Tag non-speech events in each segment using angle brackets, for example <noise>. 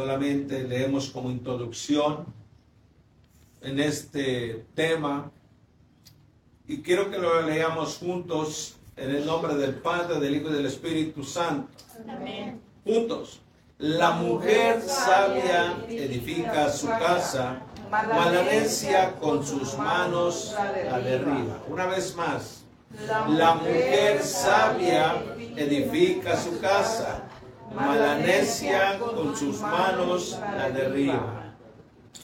solamente leemos como introducción en este tema y quiero que lo leamos juntos en el nombre del Padre, del Hijo y del Espíritu Santo. Amén. Juntos. La mujer sabia edifica su casa, malanecia con sus manos la derriba. Una vez más. La mujer sabia edifica su casa, malanecia con sus manos la derriba.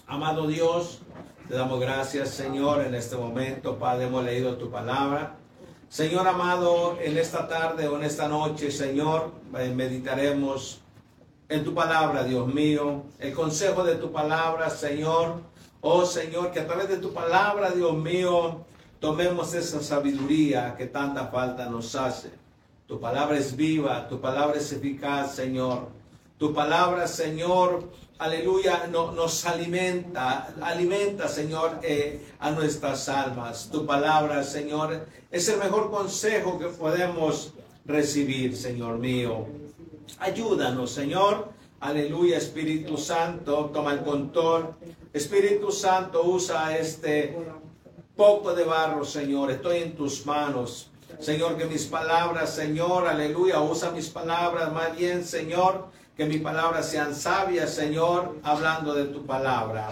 Amado Dios, te damos gracias, Señor, en este momento, Padre, hemos leído tu palabra. Señor amado, en esta tarde o en esta noche, Señor, eh, meditaremos en tu palabra, Dios mío, el consejo de tu palabra, Señor. Oh Señor, que a través de tu palabra, Dios mío, tomemos esa sabiduría que tanta falta nos hace. Tu palabra es viva, tu palabra es eficaz, Señor. Tu palabra, Señor, aleluya, no, nos alimenta, alimenta, Señor, eh, a nuestras almas. Tu palabra, Señor, es el mejor consejo que podemos recibir, Señor mío. Ayúdanos, Señor. Aleluya, Espíritu Santo, toma el control. Espíritu Santo, usa este poco de barro, Señor. Estoy en tus manos. Señor, que mis palabras, Señor, aleluya, usa mis palabras más bien, Señor, que mis palabras sean sabias, Señor, hablando de tu palabra.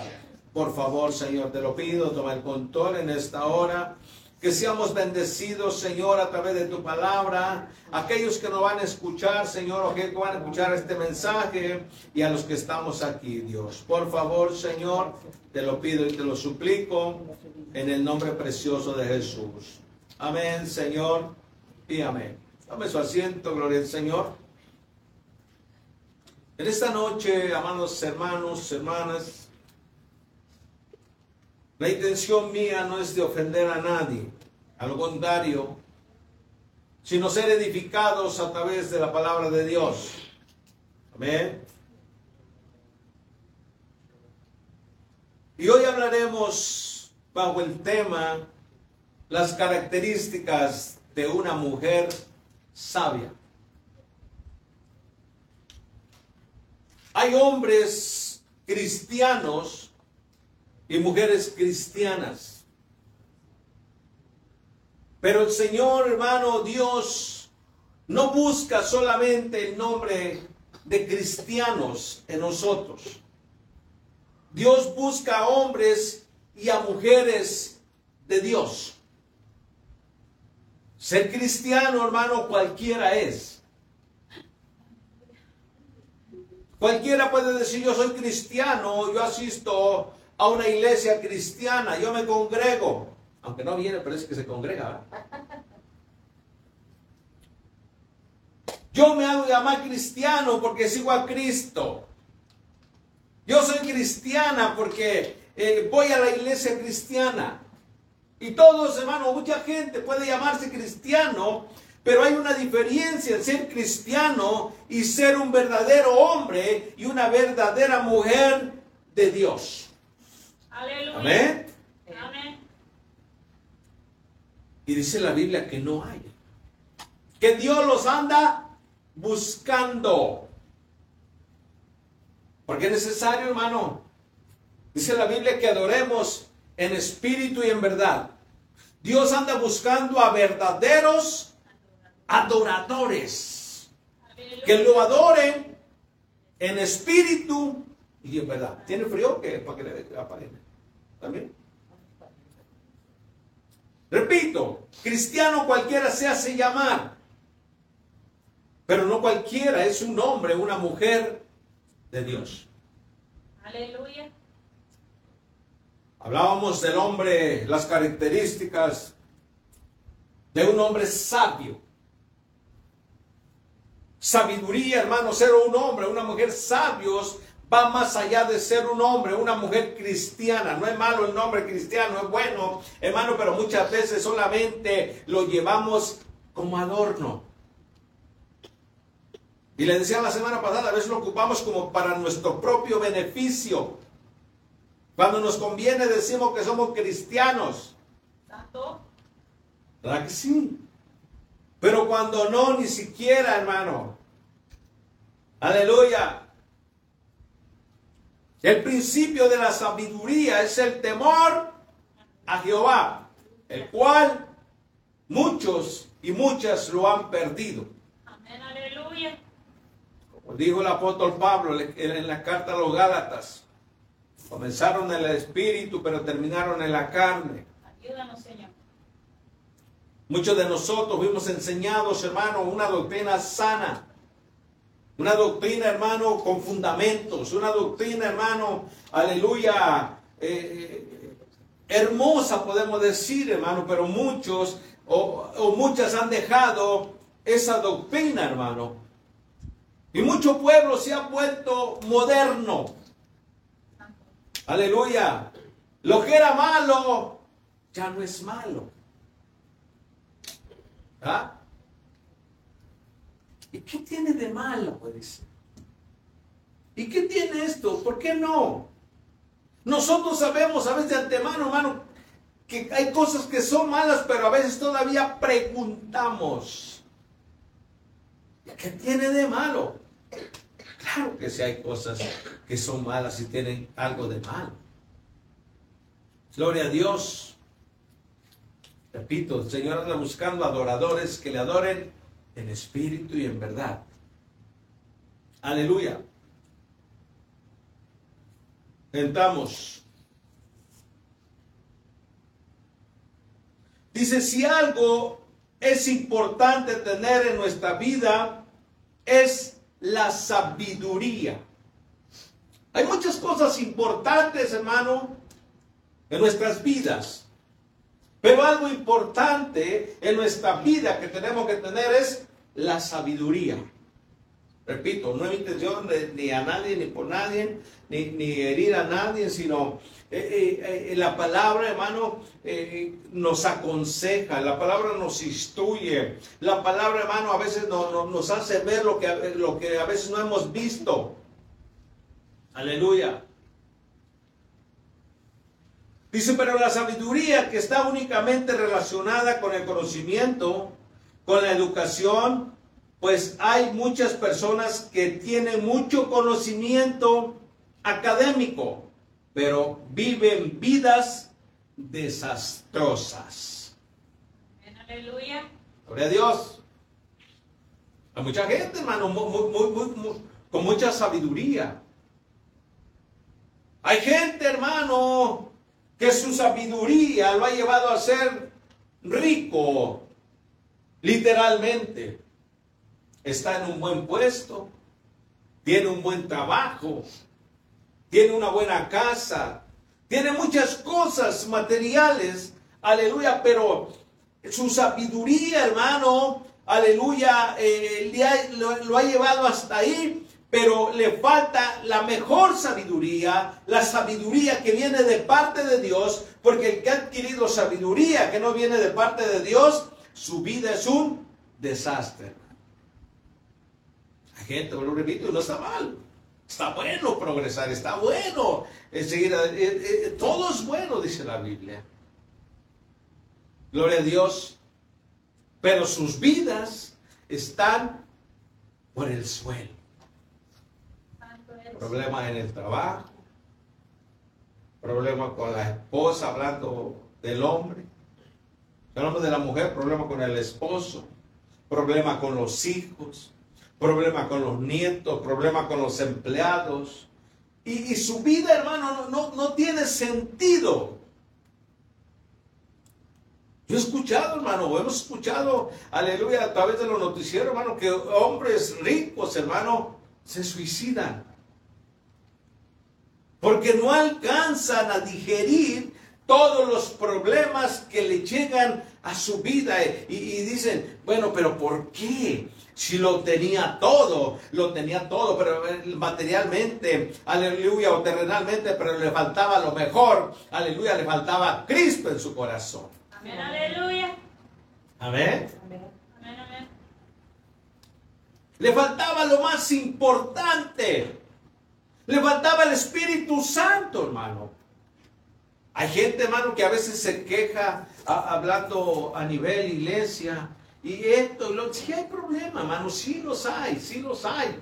Por favor, Señor, te lo pido, toma el control en esta hora. Que seamos bendecidos, Señor, a través de tu palabra. Aquellos que nos van a escuchar, Señor, o que van a escuchar este mensaje y a los que estamos aquí, Dios. Por favor, Señor, te lo pido y te lo suplico en el nombre precioso de Jesús. Amén, Señor, y amén. Dame su asiento, gloria al Señor. En esta noche, amados hermanos, hermanas, la intención mía no es de ofender a nadie, al contrario, sino ser edificados a través de la palabra de Dios. Amén. Y hoy hablaremos bajo el tema las características de una mujer sabia. Hay hombres cristianos y mujeres cristianas. Pero el Señor, hermano Dios, no busca solamente el nombre de cristianos en nosotros. Dios busca a hombres y a mujeres de Dios. Ser cristiano, hermano, cualquiera es. Cualquiera puede decir, yo soy cristiano, yo asisto a una iglesia cristiana, yo me congrego. Aunque no viene, pero es que se congrega. Yo me hago llamar cristiano porque sigo a Cristo. Yo soy cristiana porque eh, voy a la iglesia cristiana. Y todos, hermano, mucha gente puede llamarse cristiano, pero hay una diferencia en ser cristiano y ser un verdadero hombre y una verdadera mujer de Dios. Aleluya. Amén. Amén. Y dice la Biblia que no hay. Que Dios los anda buscando. Porque es necesario, hermano. Dice la Biblia que adoremos en espíritu y en verdad. Dios anda buscando a verdaderos adoradores. Que lo adoren en espíritu y en verdad. ¿Tiene frío? que Para que le aparezca. ¿También? Repito, cristiano cualquiera se hace llamar. Pero no cualquiera es un hombre, una mujer de Dios. Aleluya. Hablábamos del hombre, las características de un hombre sabio. Sabiduría, hermano, ser un hombre, una mujer sabios va más allá de ser un hombre, una mujer cristiana. No es malo el nombre cristiano, es bueno, hermano, pero muchas veces solamente lo llevamos como adorno. Y le decía la semana pasada, a veces lo ocupamos como para nuestro propio beneficio. Cuando nos conviene decimos que somos cristianos. Santo. ¿Verdad que sí? Pero cuando no, ni siquiera, hermano. Aleluya. El principio de la sabiduría es el temor a Jehová, el cual muchos y muchas lo han perdido. Amén, aleluya. Como dijo el apóstol Pablo en la carta a los Gálatas, comenzaron en el espíritu, pero terminaron en la carne. Ayúdanos, Señor. Muchos de nosotros fuimos enseñados, hermano, una doctrina sana. Una doctrina, hermano, con fundamentos. Una doctrina, hermano, aleluya, eh, eh, hermosa, podemos decir, hermano, pero muchos o, o muchas han dejado esa doctrina, hermano. Y mucho pueblo se ha vuelto moderno. Aleluya. Lo que era malo ya no es malo. ¿Ah? ¿Y qué tiene de malo? Pues? ¿Y qué tiene esto? ¿Por qué no? Nosotros sabemos a veces de antemano, hermano, que hay cosas que son malas, pero a veces todavía preguntamos. ¿Qué tiene de malo? Claro que sí hay cosas que son malas y tienen algo de malo. Gloria a Dios. Repito, el Señor anda buscando adoradores que le adoren en espíritu y en verdad. Aleluya. Entramos. Dice, si algo es importante tener en nuestra vida, es la sabiduría. Hay muchas cosas importantes, hermano, en nuestras vidas. Pero algo importante en nuestra vida que tenemos que tener es la sabiduría. Repito, no es intención ni a nadie, ni por nadie, ni, herir a nadie, sino eh, eh, eh, la palabra, hermano, nos aconseja, la palabra nos instruye, la palabra, hermano, a veces nos hace ver lo que, lo que a veces no hemos visto. Aleluya. Dice, pero la sabiduría que está únicamente relacionada con el conocimiento, con la educación, pues hay muchas personas que tienen mucho conocimiento académico, pero viven vidas desastrosas. Aleluya. Gloria a Dios. Hay mucha gente, hermano, con mucha sabiduría. Hay gente, hermano, que su sabiduría lo ha llevado a ser rico, literalmente. Está en un buen puesto, tiene un buen trabajo, tiene una buena casa, tiene muchas cosas materiales, aleluya, pero su sabiduría, hermano, aleluya, eh, lo ha llevado hasta ahí pero le falta la mejor sabiduría, la sabiduría que viene de parte de Dios, porque el que ha adquirido sabiduría que no viene de parte de Dios, su vida es un desastre. Gente, lo repito, no está mal. Está bueno progresar, está bueno seguir. Eh, eh, todo es bueno, dice la Biblia. Gloria a Dios. Pero sus vidas están por el suelo problemas en el trabajo, problemas con la esposa, hablando del hombre, hablando de la mujer, problemas con el esposo, problemas con los hijos, problemas con los nietos, problemas con los empleados. Y, su vida, hermano, no, tiene sentido. Yo he escuchado, hermano, hemos escuchado, aleluya, a través de los noticieros, hermano, que hombres ricos, hermano, se suicidan porque no alcanzan a digerir todos los problemas que le llegan a su vida y, dicen, bueno, pero ¿por qué? Si lo tenía todo, lo tenía todo, pero eh, materialmente, aleluya, o terrenalmente, pero le faltaba lo mejor, aleluya, le faltaba Cristo en su corazón. Amén, aleluya. Amén. Amén, amén. Le faltaba lo más importante. Le faltaba el Espíritu Santo, hermano. Hay gente, hermano, que a veces se queja hablando a nivel iglesia. Y esto, lo, sí hay problema, hermano, sí los hay, sí los hay.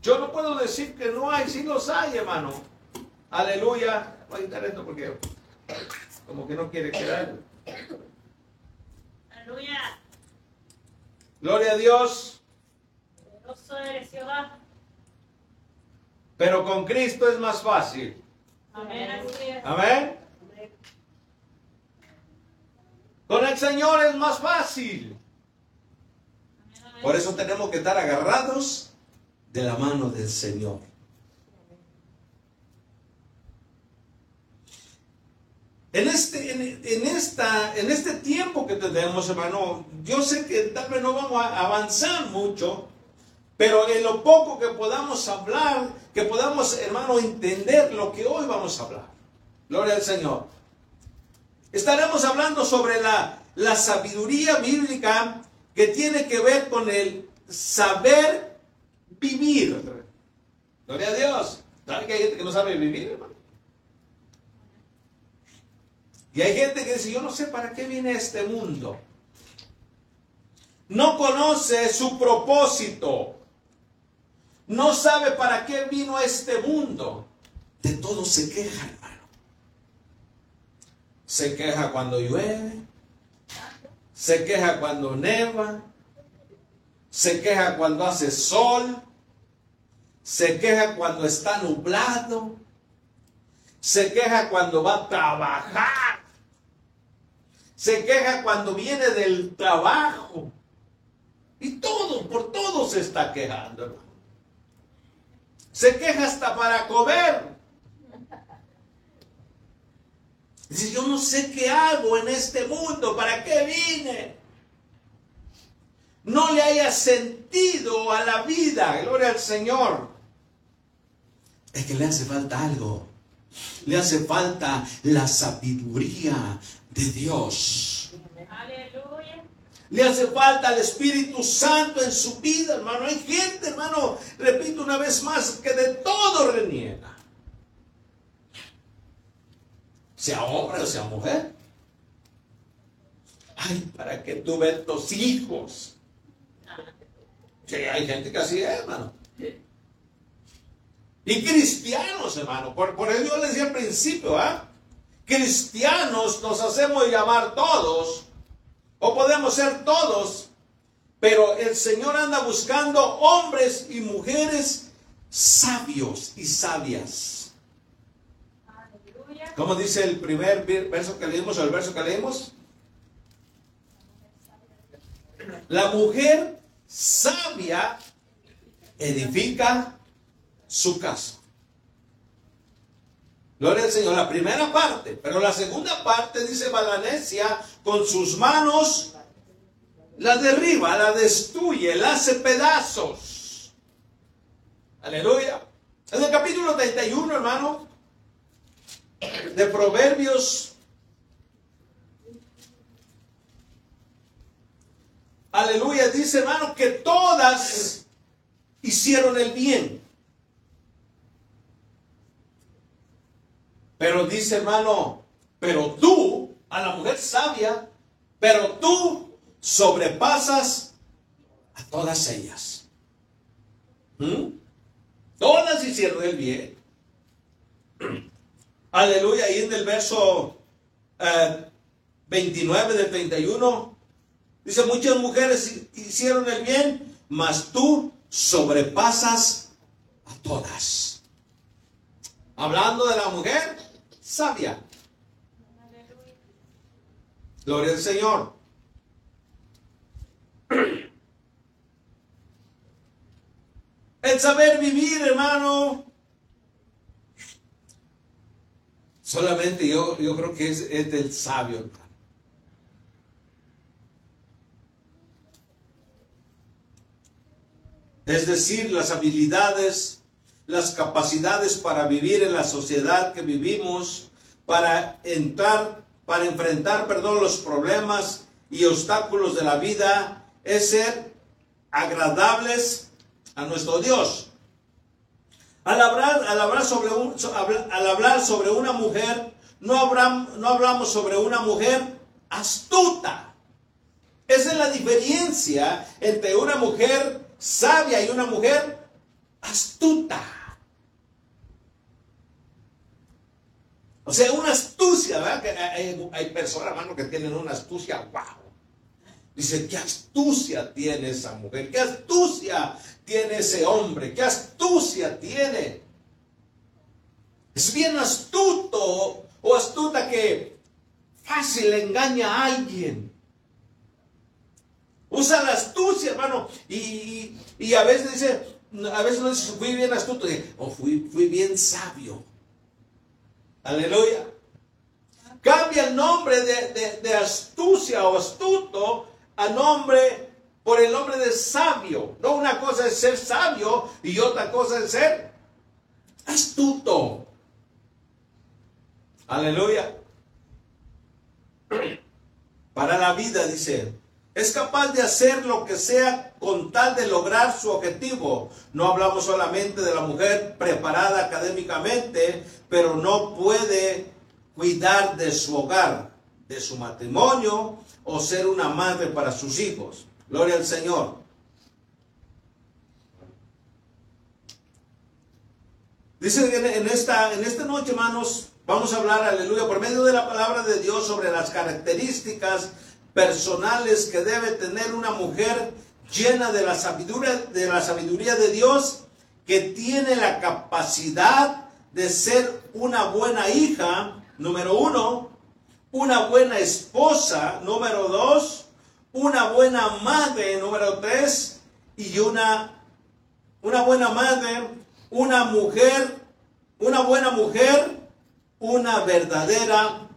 Yo no puedo decir que no hay, sí los hay, hermano. Aleluya. Voy a quitar esto porque como que no quiere quedar. Aleluya. Gloria a Dios. Pero con Cristo es más fácil. Amén. Amén. Con el Señor es más fácil. Por eso tenemos que estar agarrados de la mano del Señor. En este, en esta, en este tiempo que tenemos, hermano, yo sé que tal vez no vamos a avanzar mucho, pero en lo poco que podamos hablar, que podamos, hermano, entender lo que hoy vamos a hablar. Gloria al Señor. Estaremos hablando sobre la, la sabiduría bíblica que tiene que ver con el saber vivir. Gloria a Dios. ¿Sabe que hay gente que no sabe vivir, hermano? Y hay gente que dice, yo no sé para qué viene este mundo. No conoce su propósito. No sabe para qué vino este mundo. De todo se queja, hermano. Se queja cuando llueve. Se queja cuando neva. Se queja cuando hace sol. Se queja cuando está nublado. Se queja cuando va a trabajar. Se queja cuando viene del trabajo. Y todo, por todo se está quejando. Se queja hasta para comer. Dice, yo no sé qué hago en este mundo, ¿para qué vine? No le haya sentido a la vida, gloria al Señor. Es que le hace falta algo. Le hace falta la sabiduría de Dios. Aleluya. Le hace falta el Espíritu Santo en su vida, hermano. Hay gente, hermano, repito una vez más, que de todo reniega. Sea hombre o sea mujer. Ay, ¿para qué tuve estos hijos? Sí, hay gente que así es, hermano. Y cristianos, hermano. Por, por eso yo les decía al principio, ¿ah? Cristianos nos hacemos llamar todos, o podemos ser todos, pero el Señor anda buscando hombres y mujeres sabios y sabias. ¿Cómo dice el primer ver- verso que leímos o el verso que leímos? La mujer sabia edifica su casa. Gloria al Señor, la primera parte, pero la segunda parte dice Balanesia, con sus manos la derriba, la destruye, la hace pedazos. Aleluya. En el capítulo 31, hermano, de Proverbios, aleluya, dice hermano que todas hicieron el bien. Pero dice hermano, pero tú, a la mujer sabia, pero tú sobrepasas a todas ellas. ¿Mm? Todas hicieron el bien. Aleluya, ahí en el verso eh, 29 del 31, dice, muchas mujeres hi- hicieron el bien, mas tú sobrepasas a todas. Hablando de la mujer sabia. Gloria al Señor. <clears throat> El saber vivir, hermano. Solamente yo, yo creo que es, es del sabio. Es decir, las habilidades, las capacidades para vivir en la sociedad que vivimos, para entrar, para enfrentar, perdón, los problemas y obstáculos de la vida, es ser agradables a nuestro Dios. Al hablar, al hablar, sobre, un- al hablar sobre una mujer, no, habram- no hablamos sobre una mujer astuta. Esa es la diferencia entre una mujer sabia y una mujer astuta. O sea, una astucia, ¿verdad? Que hay, hay personas, hermano, que tienen una astucia, wow. Dice, qué astucia tiene esa mujer, qué astucia tiene ese hombre, qué astucia tiene. Es bien astuto o astuta que fácil engaña a alguien. Usa la astucia, hermano. Y, a veces dice, a veces no dice, fui bien astuto, o fui, bien sabio. Aleluya. Cambia el nombre de astucia o astuto a nombre por el nombre de sabio. No una cosa es ser sabio y otra cosa es ser astuto. Aleluya. Para la vida, dice. Es capaz de hacer lo que sea con tal de lograr su objetivo. No hablamos solamente de la mujer preparada académicamente, pero no puede cuidar de su hogar, de su matrimonio o ser una madre para sus hijos. Gloria al Señor. Dice que en esta, en esta noche, hermanos, vamos a hablar, aleluya, por medio de la palabra de Dios sobre las características personales que debe tener una mujer llena de la sabiduría de, la sabiduría de Dios, que tiene la capacidad de ser una buena hija, número uno, una buena esposa, número dos, una buena madre, número tres, y una, una buena madre, una mujer, una buena mujer, una verdadera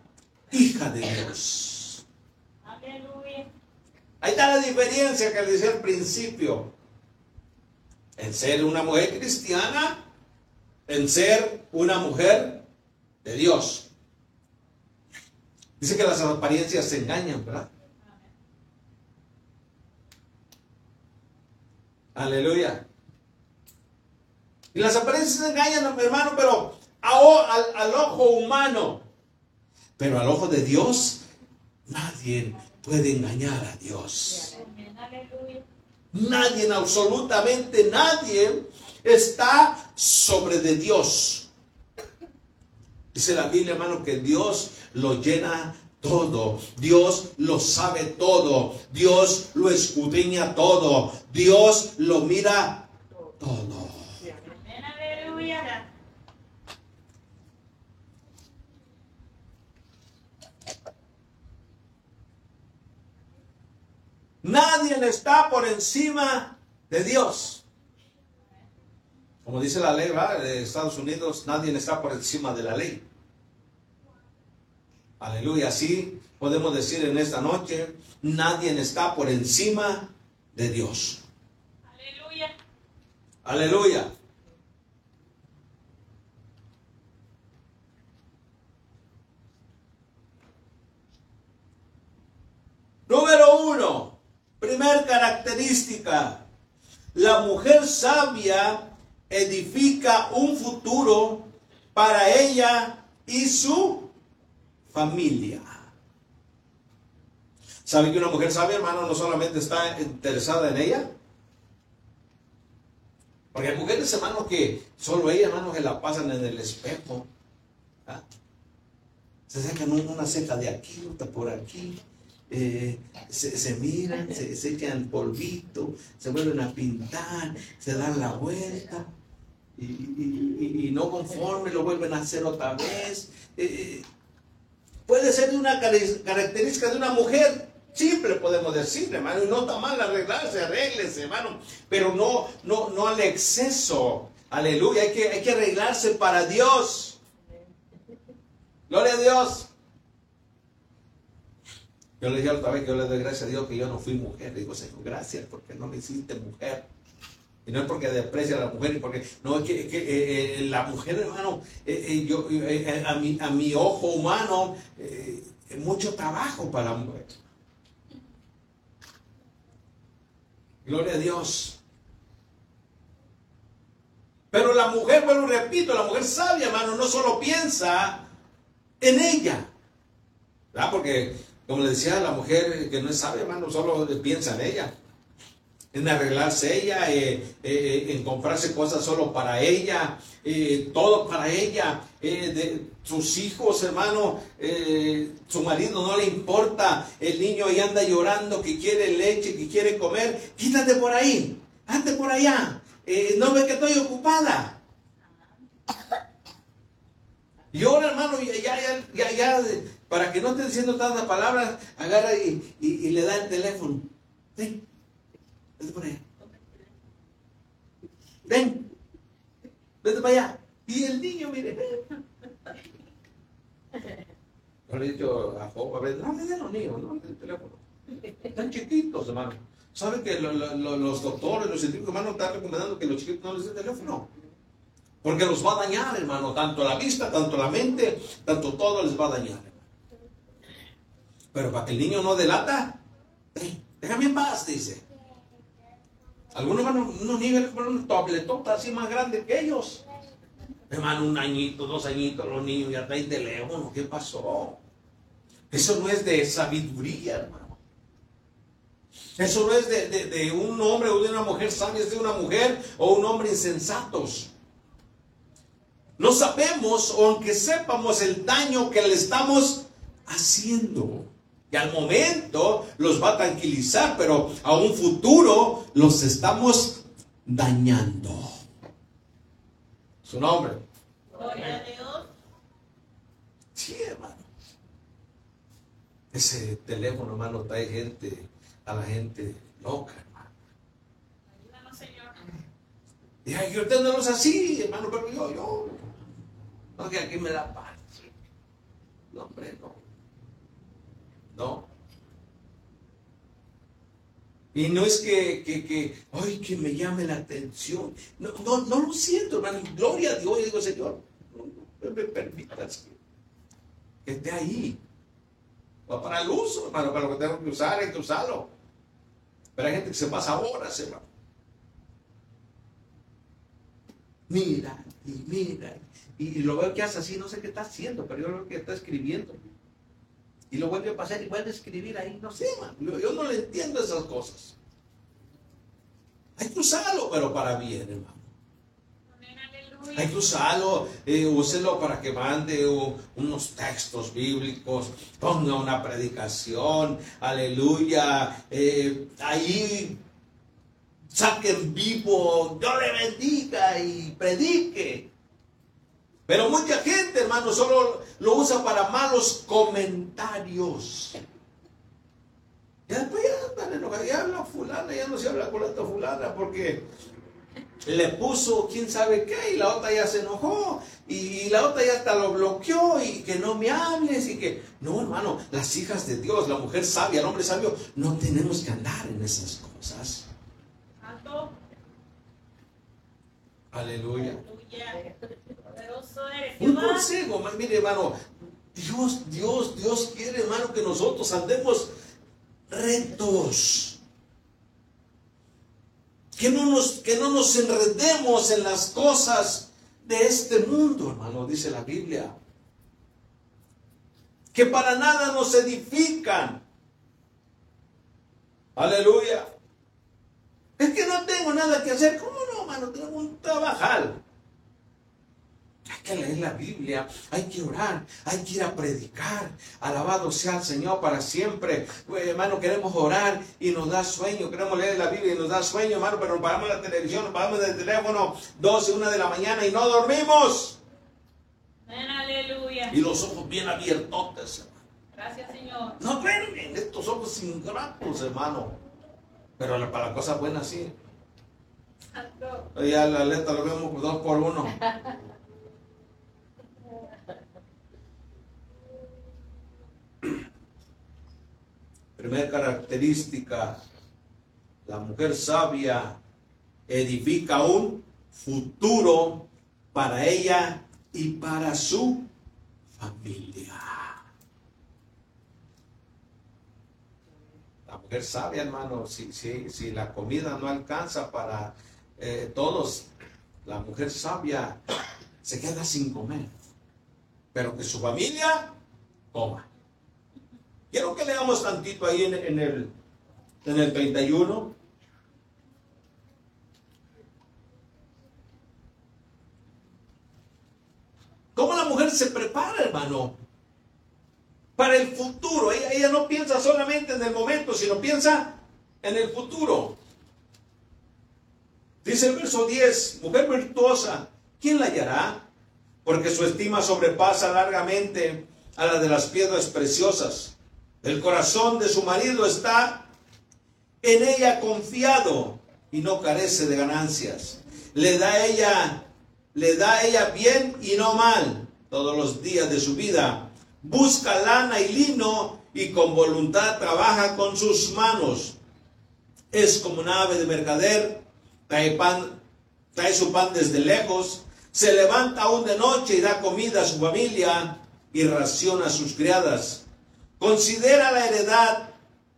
hija de Dios. Aleluya. Ahí está la diferencia que le decía al principio. En ser una mujer cristiana, en ser una mujer de Dios. Dice que las apariencias se engañan, ¿verdad? Aleluya. Y las apariencias engañan, hermano, pero al, al ojo humano. Pero al ojo de Dios, nadie puede engañar a Dios. Nadie, absolutamente nadie, está sobre de Dios. Dice la Biblia, hermano, que Dios lo llena todo. Dios lo sabe todo. Dios lo escudriña todo. Dios lo mira todo. Nadie está por encima de Dios. Como dice la ley ¿verdad? de Estados Unidos, nadie está por encima de la ley. Aleluya. Así podemos decir en esta noche, nadie está por encima de Dios. Aleluya. Aleluya. Número uno, primer característica, la mujer sabia edifica un futuro para ella y su familia. ¿Sabe que una mujer sabia, hermano, no solamente está interesada en ella? Porque hay mujeres, hermano, que solo ella, hermano, que la pasan en el espejo. ¿ah? Se sacan una ceja de aquí, otra por aquí. eh, se, miran, se, se echan polvito, se vuelven a pintar, se dan la vuelta. Y, y- y- no conforme, lo vuelven a hacer otra vez. Eh, puede ser de una característica de una mujer simple, podemos decir, hermano, y no está mal arreglarse, arréglese, hermano, pero no, no, no al exceso. Aleluya, hay que, hay que arreglarse para Dios. Gloria a Dios. Yo le dije otra vez que yo le doy gracias a Dios que yo no fui mujer. Le digo, Señor, gracias porque no me hiciste mujer. Y no es porque desprecia a la mujer, porque no es que, eh, eh, la mujer, hermano, eh, yo, a, mi, a mi ojo humano, es mucho trabajo para la mujer. Gloria a Dios. Pero la mujer, bueno, repito, la mujer sabia, hermano, no solo piensa en ella. Porque, como le decía, la mujer que no es sabia, hermano, solo piensa en ella. En arreglarse ella, eh, eh, en comprarse cosas solo para ella, eh, todo para ella, sus hijos, hermano, su marido no le importa, el niño ahí anda llorando que quiere leche, que quiere comer, quítate por ahí, ande por allá, no ve que estoy ocupada. Y ahora, hermano, ya, ya, ya, ya, para que no esté diciendo tantas palabras, agarra y, y, le da el teléfono. Ven, vete por allá. Ven, vete para allá. Y el niño, mire, Yo le he dicho a Job, a ver, le den los niños, no el teléfono. Están chiquitos, hermano. ¿Saben que los doctores, los científicos, hermano, están recomendando que los chiquitos no les den teléfono? Porque los va a dañar, hermano, tanto la vista, tanto la mente, tanto todo les va a dañar. Pero para que el niño no delata, déjame en paz, dice. Algunos van unos niños con un tabletota así más grande que ellos. Hermano, un añito, dos añitos, los niños ya traen teléfono. ¿Qué pasó? Eso no es de sabiduría, hermano. Eso no es de, de un hombre o de una mujer sabia, de una mujer o un hombre insensatos. No sabemos, o aunque sepamos el daño que le estamos haciendo. Y al momento los va a tranquilizar, pero a un futuro los estamos dañando. Su nombre. Gloria a Dios. Sí, hermano. Ese teléfono, hermano, trae gente, a la gente loca, hermano. Ayúdanos, Señor. Y yo no así, hermano, pero yo, yo, no, que aquí me da paz. No, hombre, no. No. Y no es que, que, que, ay, que me llame la atención. No, no, no lo siento, hermano. Gloria a Dios. Digo, Señor, no, me permitas que, esté ahí. Va para el uso, hermano, para lo que tengo que usar, hay que usarlo. Pero hay gente que se pasa horas, hermano. Mira, y mira, y, lo veo que hace así, no sé qué está haciendo, pero yo creo que está escribiendo. Y lo vuelve a pasar y vuelve a escribir ahí, no sé. Yo, no le entiendo esas cosas. Hay que usarlo, pero para bien, hermano. Hay que usarlo, eh, úselo para que mande unos textos bíblicos, ponga una predicación, aleluya. Eh, ahí saquen vivo, Dios le bendiga y predique. Pero mucha gente, hermano, solo lo usa para malos comentarios. Y después ya andan ya habla fulana, ya no se habla con la otra fulana porque le puso quién sabe qué y la otra ya se enojó y la otra ya hasta lo bloqueó y que no me hables y que no hermano las hijas de Dios la mujer sabia el hombre sabio no tenemos que andar en esas cosas. Aleluya un consejo, mire hermano, Dios, Dios, Dios quiere hermano que nosotros andemos rectos. Que no, nos, que no nos enredemos en las cosas de este mundo, hermano, dice la Biblia. Que para nada nos edifican. Aleluya. Es que no tengo nada que hacer. ¿Cómo no, hermano? Tengo un trabajar. Hay que leer la Biblia, hay que orar, hay que ir a predicar. Alabado sea el Señor para siempre. Pues, hermano, queremos orar y nos da sueño. Queremos leer la Biblia y nos da sueño, hermano, pero nos pagamos la televisión, nos pagamos el teléfono 12, 1 de la mañana y no dormimos. aleluya. Y los ojos bien abiertos, hermano. Gracias, Señor. No en estos ojos ingratos, hermano. Pero para la cosa buena sí. Ya la letra lo vemos dos por uno. <laughs> Primera característica, la mujer sabia edifica un futuro para ella y para su familia. La mujer sabia, hermano, si, si la comida no alcanza para eh, todos, la mujer sabia se queda sin comer, pero que su familia coma. Quiero que leamos tantito ahí en, en, el, en el 31. ¿Cómo la mujer se prepara, hermano? Para el futuro. Ella, ella no piensa solamente en el momento, sino piensa en el futuro. Dice el verso 10, mujer virtuosa, ¿quién la hallará? Porque su estima sobrepasa largamente a la de las piedras preciosas. El corazón de su marido está en ella confiado y no carece de ganancias. Le da ella, le da ella bien y no mal todos los días de su vida. Busca lana y lino y con voluntad trabaja con sus manos. Es como un ave de mercader, trae pan, trae su pan desde lejos, se levanta aún de noche y da comida a su familia y raciona a sus criadas. Considera la heredad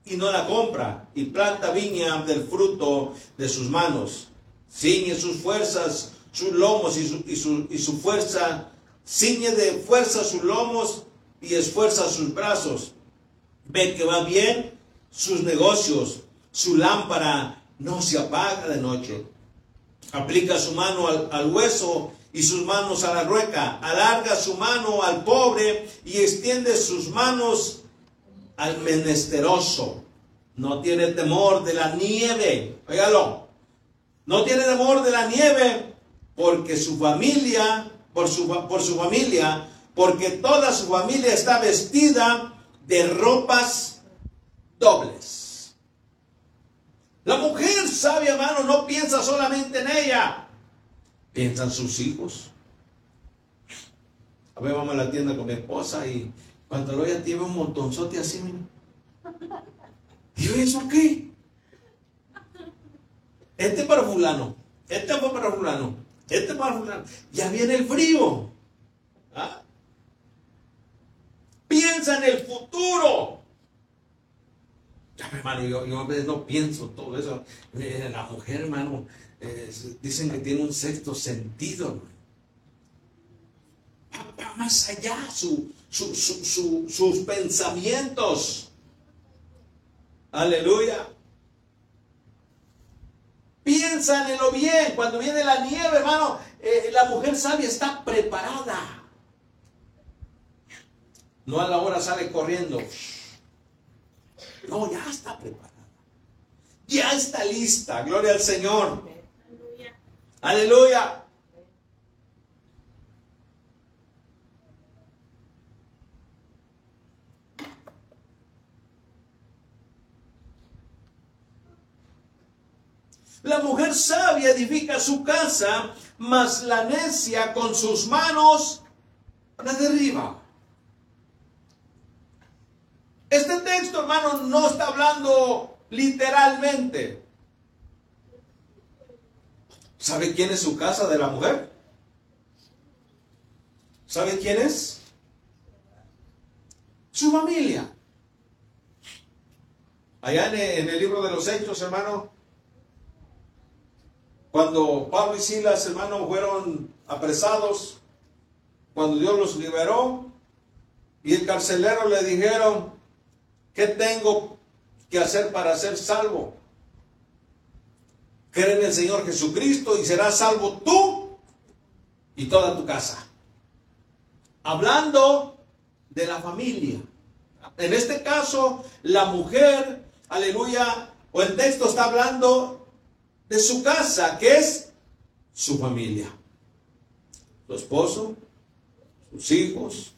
y no la compra, y planta viña del fruto de sus manos. Ciñe sus fuerzas, sus lomos y su, y su, y su fuerza, ciñe de fuerza sus lomos y esfuerza sus brazos. Ve que va bien sus negocios, su lámpara no se apaga de noche. Aplica su mano al, al hueso y sus manos a la rueca. Alarga su mano al pobre y extiende sus manos al menesteroso. No tiene temor de la nieve. Óigalo. No tiene temor de la nieve porque su familia, por su, por su familia, porque toda su familia está vestida de ropas dobles. La mujer sabia, hermano, no piensa solamente en ella, piensa en sus hijos. A ver, vamos a la tienda con mi esposa y cuando tiene un montonzote así, mira. ¿Y eso qué? Este para fulano, este fue para fulano, este para fulano. Ya viene el frío. ¿Ah? Piensa en el futuro. Ya, hermano, yo, yo no pienso todo eso. Eh, la mujer, hermano, dicen que tiene un sexto sentido. Va más allá su, su, su, su- sus pensamientos. Aleluya. Piensa en lo bien. Cuando viene la nieve, hermano, eh, la mujer sabia está preparada. No a la hora sale corriendo. No, ya está preparada. Ya está lista. Gloria al Señor. Aleluya. La mujer sabia edifica su casa, mas la necia con sus manos la derriba. Este texto, hermano, no está hablando literalmente. ¿Sabe quién es su casa de la mujer? ¿Sabe quién es? Su familia. Allá en el, libro de los Hechos, hermano, cuando Pablo y Silas, hermano, fueron apresados, cuando Dios los liberó, y el carcelero le dijeron, ¿qué tengo que hacer para ser salvo? Cree en el Señor Jesucristo y serás salvo tú y toda tu casa. Hablando de la familia. En este caso, la mujer, aleluya, o el texto está hablando de su casa, que es su familia. Su esposo, sus hijos,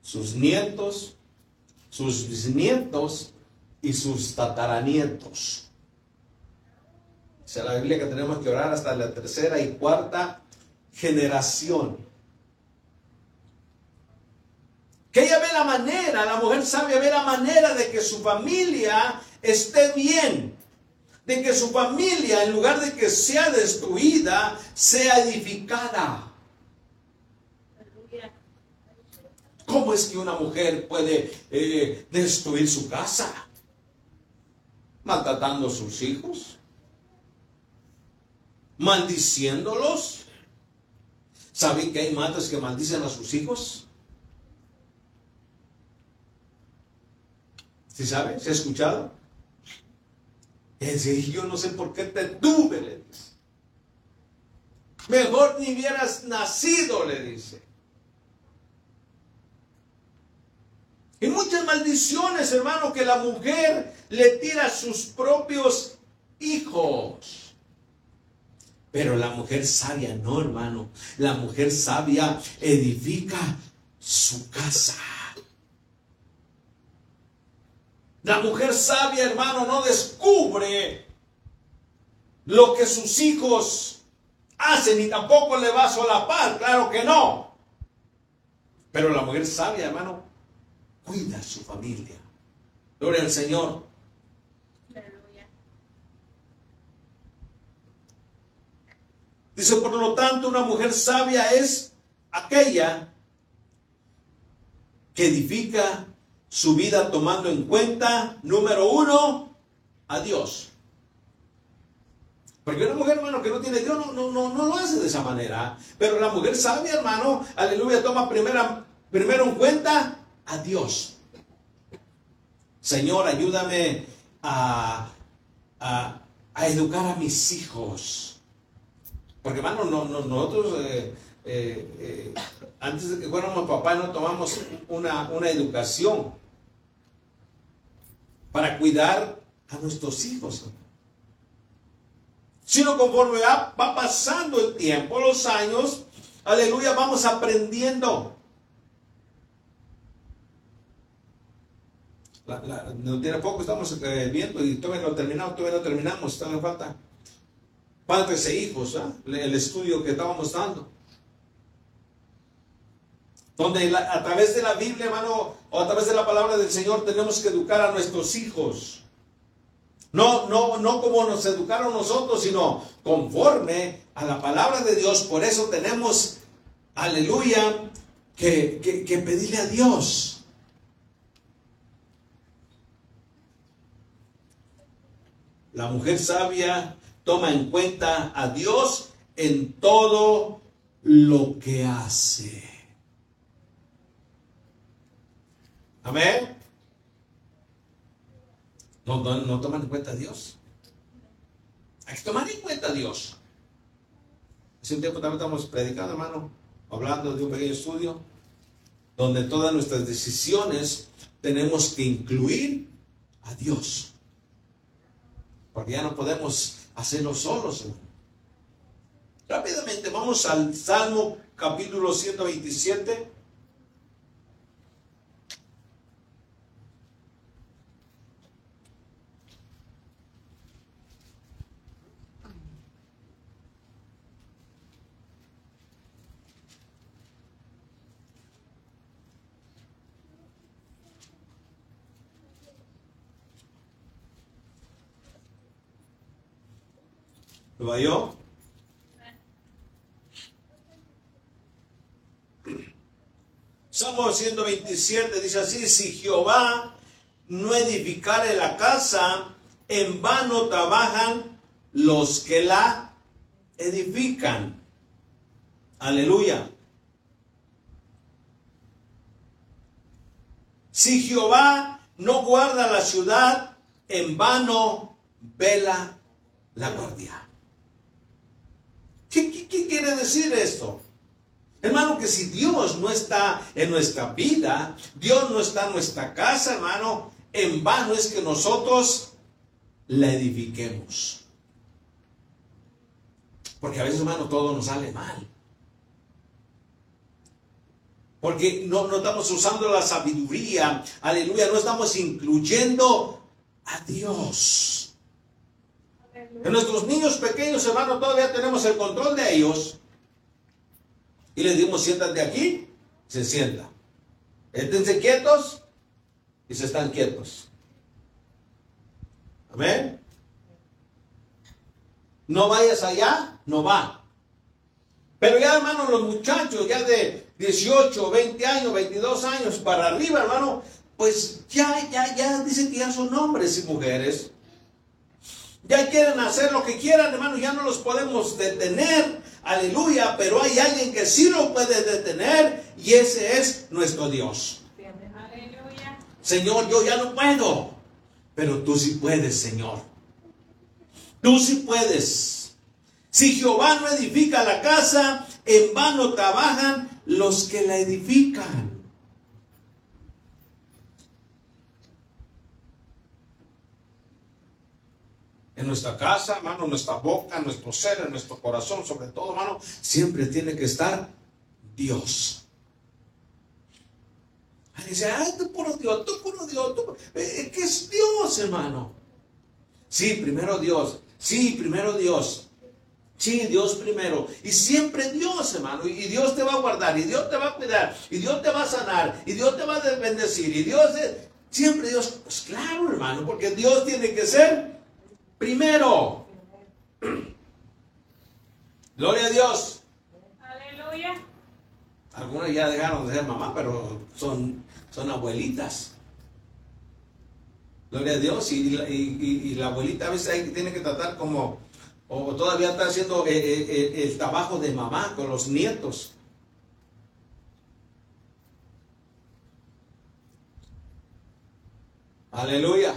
sus nietos, sus bisnietos y sus tataranietos. Dice la Biblia que tenemos que orar hasta la tercera y cuarta generación. Que ella ve la manera, la mujer sabia ve la manera de que su familia esté bien. De que su familia, en lugar de que sea destruida, sea edificada. ¿Cómo es que una mujer puede eh, destruir su casa? Maltratando a sus hijos. Maldiciéndolos. ¿Saben que hay madres que maldicen a sus hijos? ¿Sí sabe? ¿Se ha escuchado? Ese, yo no sé por qué te tuve, le dice. Mejor ni hubieras nacido, le dice. Y muchas maldiciones, hermano, que la mujer le tira a sus propios hijos. Pero la mujer sabia no, hermano. La mujer sabia edifica su casa. La mujer sabia, hermano, no descubre lo que sus hijos hacen y tampoco le va a solapar, claro que no. Pero la mujer sabia, hermano, cuida a su familia. Gloria al Señor. Dice, por lo tanto, una mujer sabia es aquella que edifica su vida tomando en cuenta, número uno, a Dios. Porque una mujer, hermano, que no tiene Dios, no, no, no, no lo hace de esa manera. Pero la mujer sabia, hermano, aleluya, toma primera, primero en cuenta a Dios. Señor, ayúdame a, a, educar a mis hijos. Porque, hermano, no, nosotros, eh, eh, eh, antes de que fuéramos papá, no tomamos una, una educación para cuidar a nuestros hijos. Sino conforme va, pasando el tiempo, los años, aleluya, vamos aprendiendo. no tiene poco, estamos eh, viendo y todavía no terminamos, todavía no terminamos, todavía falta padres e hijos, ¿ah? el estudio que estábamos dando. Donde a través de la Biblia, hermano, o a través de la palabra del Señor, tenemos que educar a nuestros hijos. No, no, no como nos educaron nosotros, sino conforme a la palabra de Dios. Por eso tenemos, aleluya, que, que pedirle a Dios. La mujer sabia toma en cuenta a Dios en todo lo que hace. Amén. No, no, toman en cuenta a Dios. Hay que tomar en cuenta a Dios. Hace un tiempo también estamos predicando, hermano, hablando de un pequeño estudio, donde todas nuestras decisiones tenemos que incluir a Dios. Porque ya no podemos hacerlo solos. Rápidamente vamos al Salmo capítulo 127. ¿Lo vayó? Salmo 127 dice así, si Jehová no edificare la casa, en vano trabajan los que la edifican. Aleluya. Si Jehová no guarda la ciudad, en vano vela la guardia. ¿Qué, quiere decir esto? Hermano, que si Dios no está en nuestra vida, Dios no está en nuestra casa, hermano, en vano es que nosotros la edifiquemos. Porque a veces, hermano, todo nos sale mal. Porque no, no estamos usando la sabiduría, aleluya, no estamos incluyendo a Dios. En nuestros niños pequeños, hermano, todavía tenemos el control de ellos. Y les dimos, siéntate aquí, se sienta. Esténse quietos y se están quietos. Amén. No vayas allá, no va. Pero ya, hermano, los muchachos ya de 18, 20 años, 22 años para arriba, hermano, pues ya, ya, ya dicen que ya son hombres y mujeres. Ya quieren hacer lo que quieran, hermano, ya no los podemos detener. Aleluya, pero hay alguien que sí lo puede detener y ese es nuestro Dios. Señor, yo ya no puedo, pero tú sí puedes, Señor. Tú sí puedes. Si Jehová no edifica la casa, en vano trabajan los que la edifican. En nuestra casa, hermano, en nuestra boca, en nuestro ser, en nuestro corazón, sobre todo, hermano, siempre tiene que estar Dios. Ay, dice, ay, tú puro Dios, tú puro Dios, tú, eh, ¿qué es Dios, hermano? Sí, primero Dios, sí, primero Dios. Sí, Dios primero. Y siempre Dios, hermano. Y Dios te va a guardar, y Dios te va a cuidar, y Dios te va a sanar, y Dios te va a bendecir, y Dios, siempre Dios. Pues claro, hermano, porque Dios tiene que ser primero. Gloria a Dios. Aleluya. Algunas ya dejaron de ser mamá, pero son, son abuelitas. Gloria a Dios. Y, y la abuelita a veces tiene que tratar como o todavía está haciendo eh, eh, eh, el, trabajo de mamá con los nietos. Aleluya.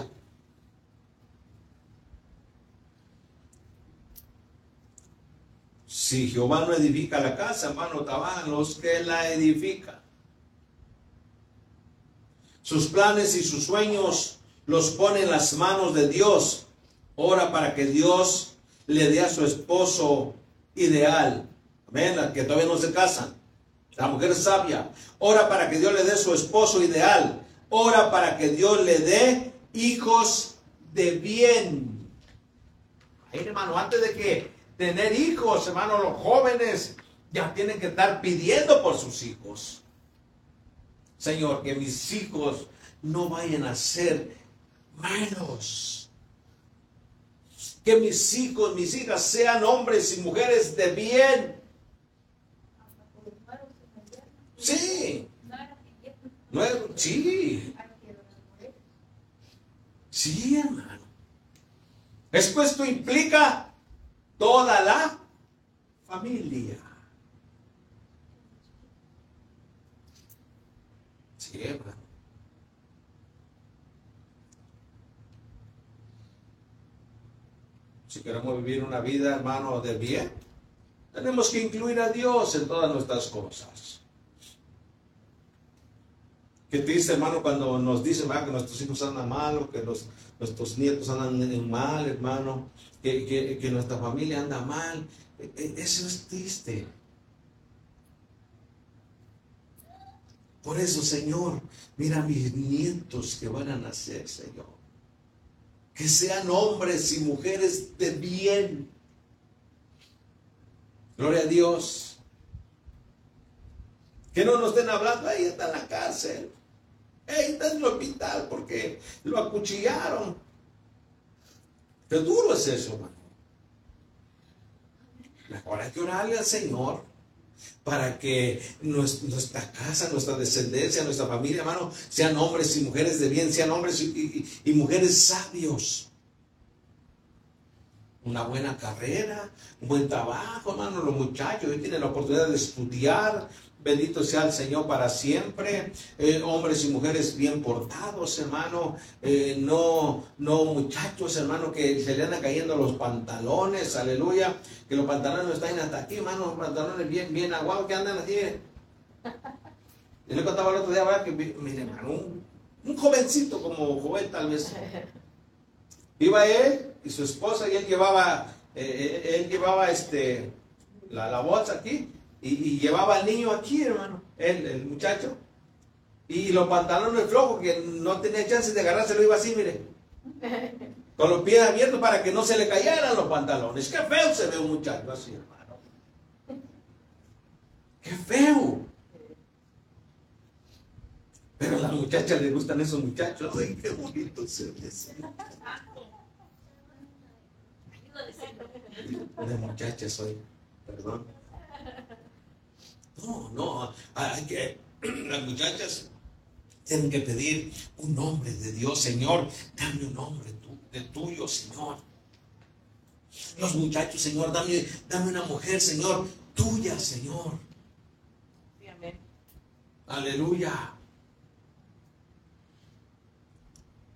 Si Jehová no edifica la casa, hermano, trabajan los que la edifican. Sus planes y sus sueños los pone en las manos de Dios. Ora para que Dios le dé a su esposo ideal. Amén, que todavía no se casan. La mujer sabia. Ora para que Dios le dé su esposo ideal. Ora para que Dios le dé hijos de bien. hermano, antes de que tener hijos, hermano, los jóvenes ya tienen que estar pidiendo por sus hijos. Señor, que mis hijos no vayan a ser malos que mis hijos, mis hijas sean hombres y mujeres de bien. Sí. sí. Sí, hermano. Esto implica toda la familia. Sí. Si queremos vivir una vida, hermano, de bien, tenemos que incluir a Dios en todas nuestras cosas. Qué triste, hermano, cuando nos dicen que nuestros hijos andan mal o que nuestros nietos andan mal, hermano, que, que nuestra familia anda mal. E, e, eso es triste. Por eso, Señor, mira mis nietos que van a nacer, Señor que sean hombres y mujeres de bien. Gloria a Dios. Que no nos estén hablando, ahí está en la cárcel, ahí está en el hospital porque lo acuchillaron. Qué duro es eso, hermano. Mejor hay que orarle al Señor para que nuestra casa, nuestra descendencia, nuestra familia, hermano, sean hombres y mujeres de bien, sean hombres y, mujeres sabios. Una buena carrera, un buen trabajo, hermano. Los muchachos hoy tienen la oportunidad de estudiar, Bendito sea el Señor para siempre. Eh, hombres y mujeres bien portados, hermano. Eh, no, no muchachos, hermano, que se le andan cayendo los pantalones. Aleluya. Que los pantalones no están hasta aquí, hermano. Los pantalones bien, bien aguados que andan así. <laughs> Yo le contaba el otro día, que, mire, hermano, un, jovencito como joven tal vez. Iba él y su esposa y él llevaba, eh, él llevaba este, la, la bolsa aquí y, llevaba al niño aquí, hermano, él, el muchacho. Y los pantalones flojos, que no tenía chance de agarrárselo, iba así, mire. <laughs> Con los pies abiertos para que no se le cayeran los pantalones. Qué feo se ve un muchacho así, hermano. Qué feo. Pero a las muchachas les gustan esos muchachos. Ay, qué bonito se ve. <laughs> De muchachas soy, perdón. No, no, hay que, <clears throat> las muchachas tienen que pedir un nombre de Dios, Señor, dame un nombre de tuyo, Señor. Los muchachos, Señor, dame, dame una mujer, Señor, tuya, Señor. Aleluya.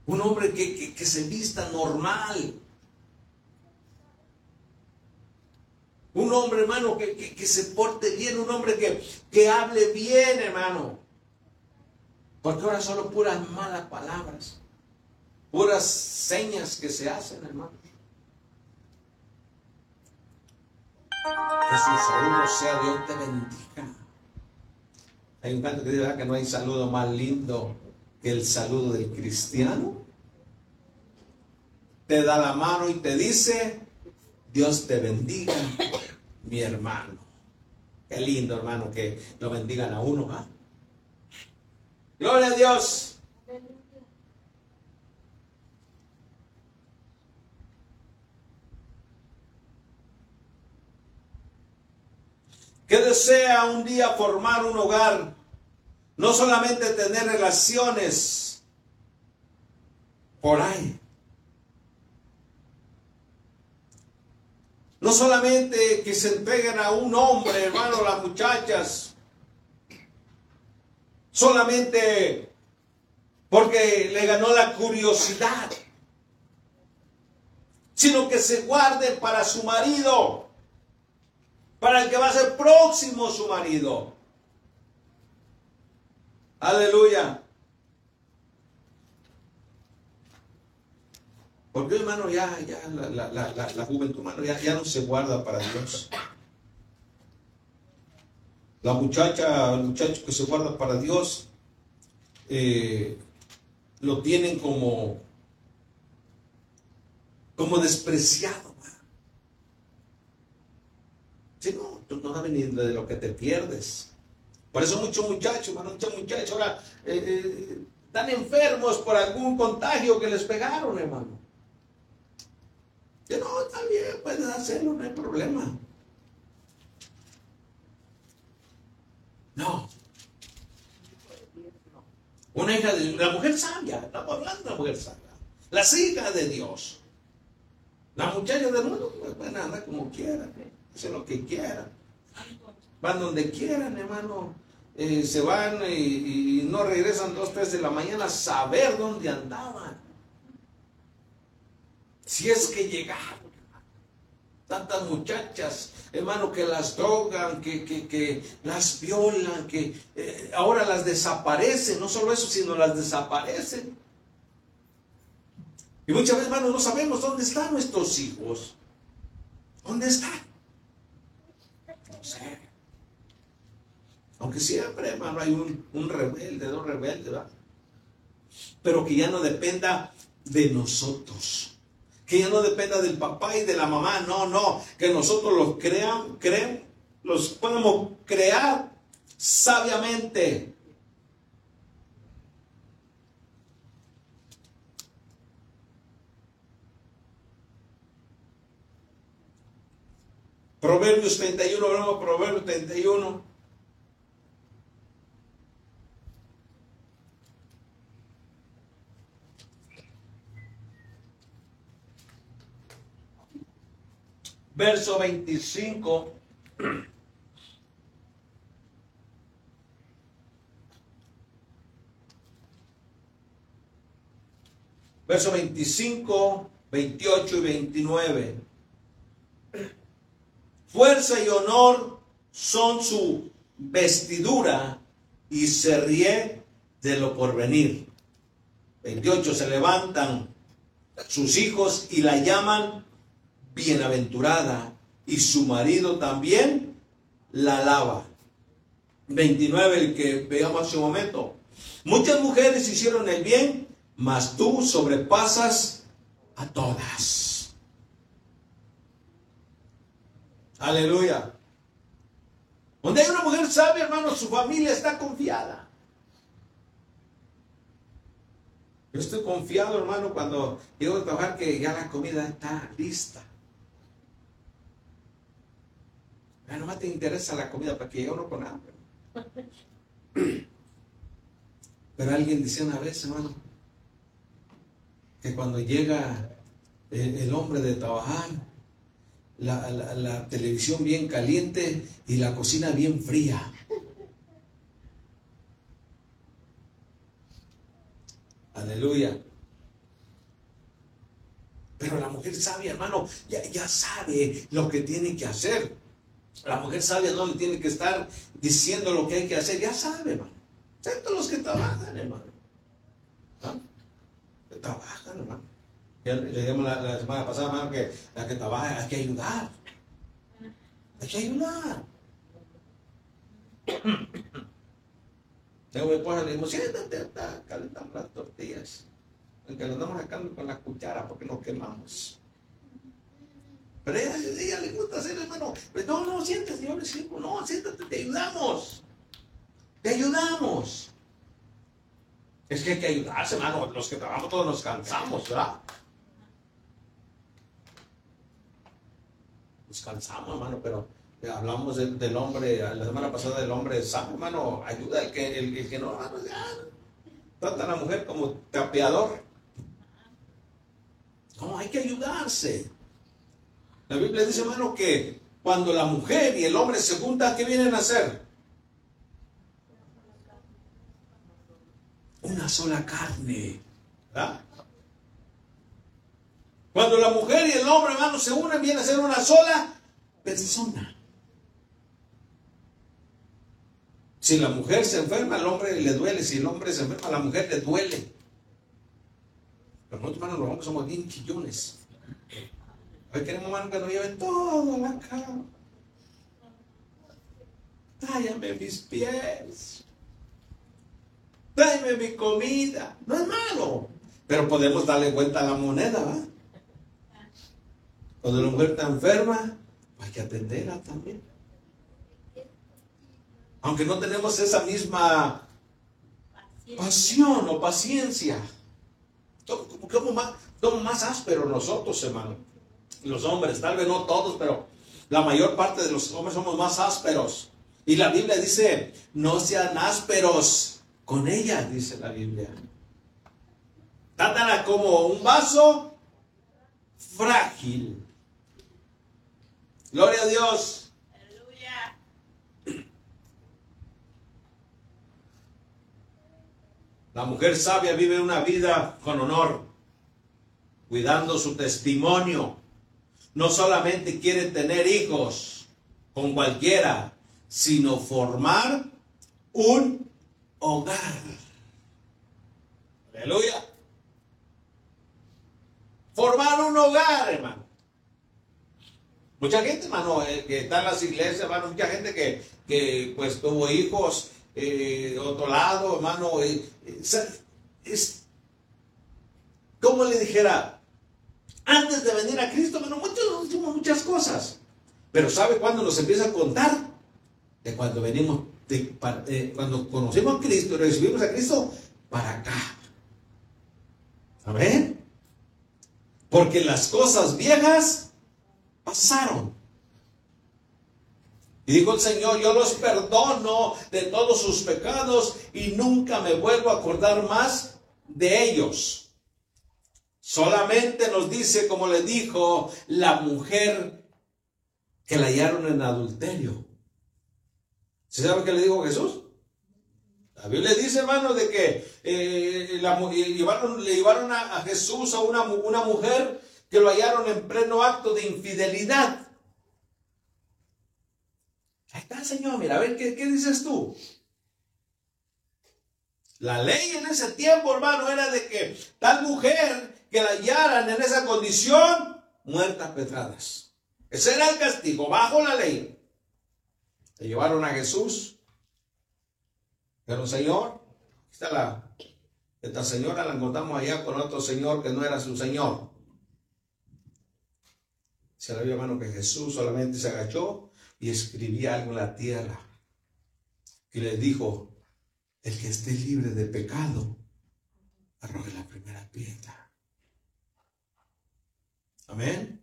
Un hombre que, que se vista normal. Un hombre, hermano, que, que, se porte bien, un hombre que, que hable bien, hermano. Porque ahora solo puras malas palabras, puras señas que se hacen, hermano. Que su saludo sea Dios te bendiga. Hay un canto que dice que no hay saludo más lindo que el saludo del cristiano. Te da la mano y te dice, Dios te bendiga, mi hermano. Qué lindo, hermano, que lo bendigan a uno. ¿ah? Gloria a Dios. que desea un día formar un hogar, no solamente tener relaciones por ahí, no solamente que se entreguen a un hombre, hermano, las muchachas, solamente porque le ganó la curiosidad, sino que se guarden para su marido para el que va a ser próximo su marido. Aleluya. Porque hermano, ya, ya la, juventud, hermano, ya, ya, no se guarda para Dios. La muchacha, el muchacho que se guarda para Dios, eh, lo tienen como, como despreciado. Si no, tú no sabes ni de lo que te pierdes. Por eso muchos muchachos, muchos muchachos ahora eh, eh, están enfermos por algún contagio que les pegaron, hermano. Que no, también puedes hacerlo, no hay problema. No. Una hija de la mujer sabia, estamos hablando de la mujer sabia. Las hijas de Dios. La muchacha de mundo, pues pueden andar como quieran hacen lo que quieran. Van donde quieran, hermano. Eh, se van y, no regresan dos, tres de la mañana a saber dónde andaban. Si es que llegaron. Tantas muchachas, hermano, que las drogan, que, que, las violan, que eh, ahora las desaparecen. No solo eso, sino las desaparecen. Y muchas veces, hermano, no sabemos dónde están nuestros hijos. ¿Dónde están? Aunque siempre, hermano, hay un, rebelde, dos rebeldes, ¿verdad? Pero que ya no dependa de nosotros. Que ya no dependa del papá y de la mamá. No, no. Que nosotros los crean, creen, los podemos crear sabiamente. Proverbios 31, hablamos Proverbios 31. Verso 25. Verso 25, 28 y 29. Fuerza y honor son su vestidura y se ríe de lo porvenir. 28. Se levantan sus hijos y la llaman bienaventurada y su marido también la alaba. 29, el que veamos hace un momento. Muchas mujeres hicieron el bien, mas tú sobrepasas a todas. Aleluya. Donde hay una mujer sabia, hermano, su familia está confiada. Yo estoy confiado, hermano, cuando llego a trabajar que ya la comida está lista. Ya nomás te interesa la comida para que yo no con hambre. Pero alguien dice una vez, hermano, que cuando llega el hombre de trabajar, la, televisión bien caliente y la cocina bien fría. Aleluya. Pero la mujer sabia, hermano, ya, sabe lo que tiene que hacer. La mujer sabia no le tiene que estar diciendo lo que hay que hacer, ya sabe, hermano. Excepto los que trabajan, hermano. ¿Ah? Que trabajan, hermano. Le dijimos la, semana pasada, hermano, que la que trabaja hay que ayudar. Hay que ayudar. Luego mi esposa le digo, siéntate, está calentando las tortillas. Aunque lo andamos sacando con la cuchara porque nos quemamos. Pero ella, ella le gusta hacer, hermano. Pues, no, no, siéntate, yo le sirvo. No, siéntate, te ayudamos. Te ayudamos. Es que hay que ayudarse, hermano. Los que trabajamos todos nos cansamos, ¿verdad? Nos cansamos, hermano, pero eh, hablamos del, hombre, la semana pasada del hombre sano, hermano. Ayuda el que, el, el que no, hermano, ya. Trata a la mujer como tapeador. No, hay que ayudarse. La Biblia dice, hermano, que cuando la mujer y el hombre se juntan, ¿qué vienen a hacer? Una sola carne. ¿verdad? Cuando la mujer y el hombre, hermano, se unen, viene a ser una sola persona. Si la mujer se enferma, al hombre le duele. Si el hombre se enferma, a la mujer le duele. Pero nosotros, hermano, los hombres somos bien chillones. Hoy queremos, hermano, que nos lleven todo a la cama. Tállame mis pies. Tráeme mi comida. No es malo. Pero podemos darle vuelta a la moneda, ¿va? Cuando la mujer está enferma, hay que atenderla también. Aunque no tenemos esa misma pasión o paciencia. Somos más, somos más ásperos nosotros, hermano. Los hombres, tal vez no todos, pero la mayor parte de los hombres somos más ásperos. Y la Biblia dice, no sean ásperos con ella, dice la Biblia. Trátala como un vaso frágil. Gloria a Dios. Aleluya. La mujer sabia vive una vida con honor, cuidando su testimonio. No solamente quiere tener hijos con cualquiera, sino formar un hogar. Aleluya. Formar un hogar, hermano. Mucha gente, hermano, eh, que está en las iglesias, hermano, mucha gente que, que pues tuvo hijos eh, de otro lado, hermano. eh, eh, es, le dijera, antes de venir a Cristo, hermano, muchos hicimos muchas cosas. Pero ¿sabe cuándo nos empieza a contar? De cuando venimos, de, eh, cuando conocimos a Cristo y recibimos a Cristo, para acá. Amén. Porque las cosas viejas pasaron. Y dijo el Señor, yo los perdono de todos sus pecados y nunca me vuelvo a acordar más de ellos. Solamente nos dice, como le dijo la mujer que la hallaron en adulterio. ¿Se sabe qué le dijo Jesús? La Biblia dice, hermano, de que eh, la mu- llevaron, le llevaron a, a Jesús a una, una mujer que lo hallaron en pleno acto de infidelidad. Ahí está, Señor, mira, a ver, ¿qué, qué dices tú? La ley en ese tiempo, hermano, era de que tal mujer que la hallaran en esa condición, muertas pedradas. Ese era el castigo, bajo la ley. Le llevaron a Jesús. Pero Señor, está la, esta señora la encontramos allá con otro señor que no era su señor. Se le vio hermano que Jesús solamente se agachó y escribía algo en la tierra. Y le dijo, el que esté libre de pecado, arroje la primera piedra. Amén.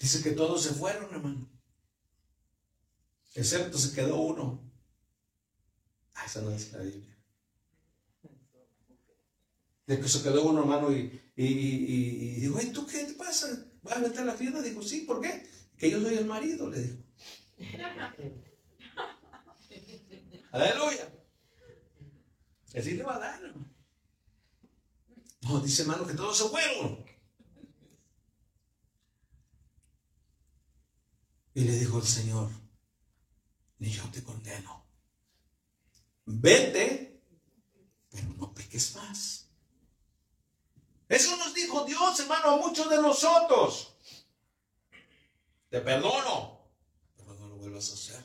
Dice que todos se fueron, hermano. Excepto se quedó uno. Ah, esa no es la Biblia. De que se quedó uno, hermano, y, y, y, y- y dijo, "Ey, ¿tú qué te pasa? ¿Vas a meter la fiesta? Dijo, sí, ¿por qué? Que yo soy el marido, le dijo. <laughs> Aleluya. Así le va a dar, hermano. No, dice hermano que todos se fueron. Y le dijo el Señor, ni yo te condeno. Vete, pero no peques más. Eso nos dijo Dios, hermano, a muchos de nosotros. Te perdono, pero no lo vuelvas a hacer.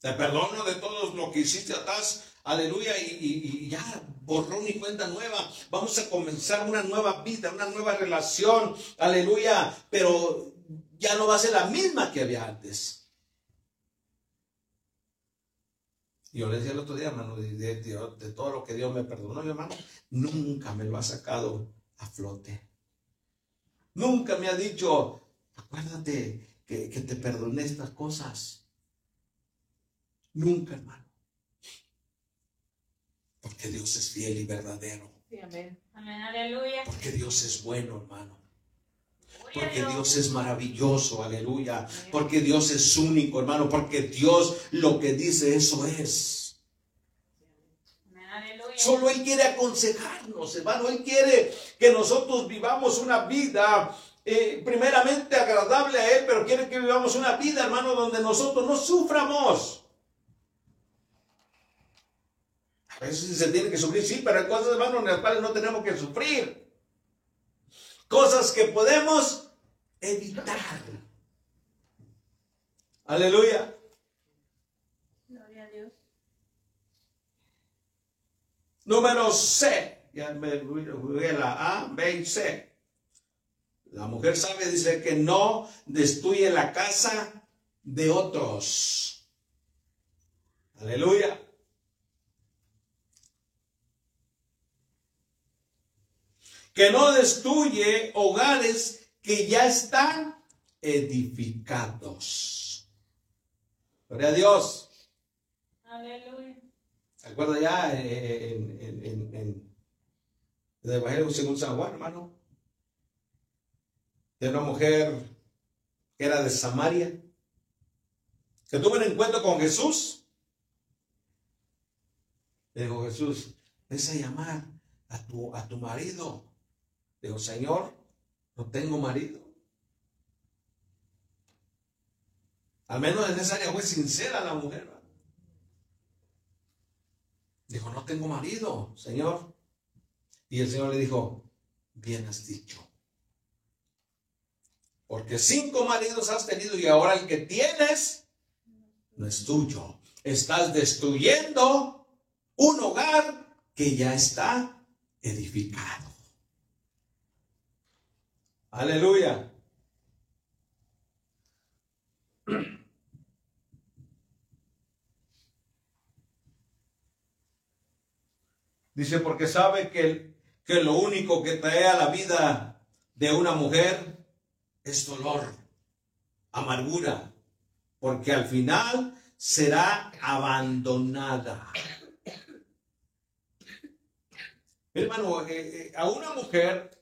Te perdono de todo lo que hiciste atrás. Aleluya. Y, ya borrón y cuenta nueva. Vamos a comenzar una nueva vida, una nueva relación. Aleluya. Pero ya no va a ser la misma que había antes. Yo le decía el otro día, hermano, de, de, todo lo que Dios me perdonó, mi hermano, nunca me lo ha sacado a flote. Nunca me ha dicho, acuérdate que, te perdoné estas cosas. Nunca, hermano. Porque Dios es fiel y verdadero. amén. Amén, aleluya. Porque Dios es bueno, hermano. Porque Dios es maravilloso, aleluya. Porque Dios es único, hermano. Porque Dios lo que dice, eso es. Solo Él quiere aconsejarnos, hermano. Él quiere que nosotros vivamos una vida eh, primeramente agradable a Él, pero quiere que vivamos una vida, hermano, donde nosotros no suframos. A veces se tiene que sufrir, sí, pero hay cosas, hermano, en las cuales no tenemos que sufrir. Cosas que podemos evitar. Aleluya. Número C. Ya me jugué la A, B y C. La mujer sabe, dice que no destruye la casa de otros. Aleluya. Que no destruye hogares que ya están edificados. Gloria a Dios. Aleluya. ¿Se ya en, en, el Evangelio según San Juan, hermano? De una mujer que era de Samaria, que tuvo un encuentro con Jesús. Le dijo Jesús, ves a llamar a tu, a tu marido. Dijo, Señor, no tengo marido. Al menos en esa área fue sincera la mujer. Dijo, no tengo marido, Señor. Y el Señor le dijo, bien has dicho. Porque cinco maridos has tenido y ahora el que tienes no es tuyo. Estás destruyendo un hogar que ya está edificado. Aleluya. Dice, porque sabe que, que lo único que trae a la vida de una mujer es dolor, amargura, porque al final será abandonada. Hermano, eh, eh, a una mujer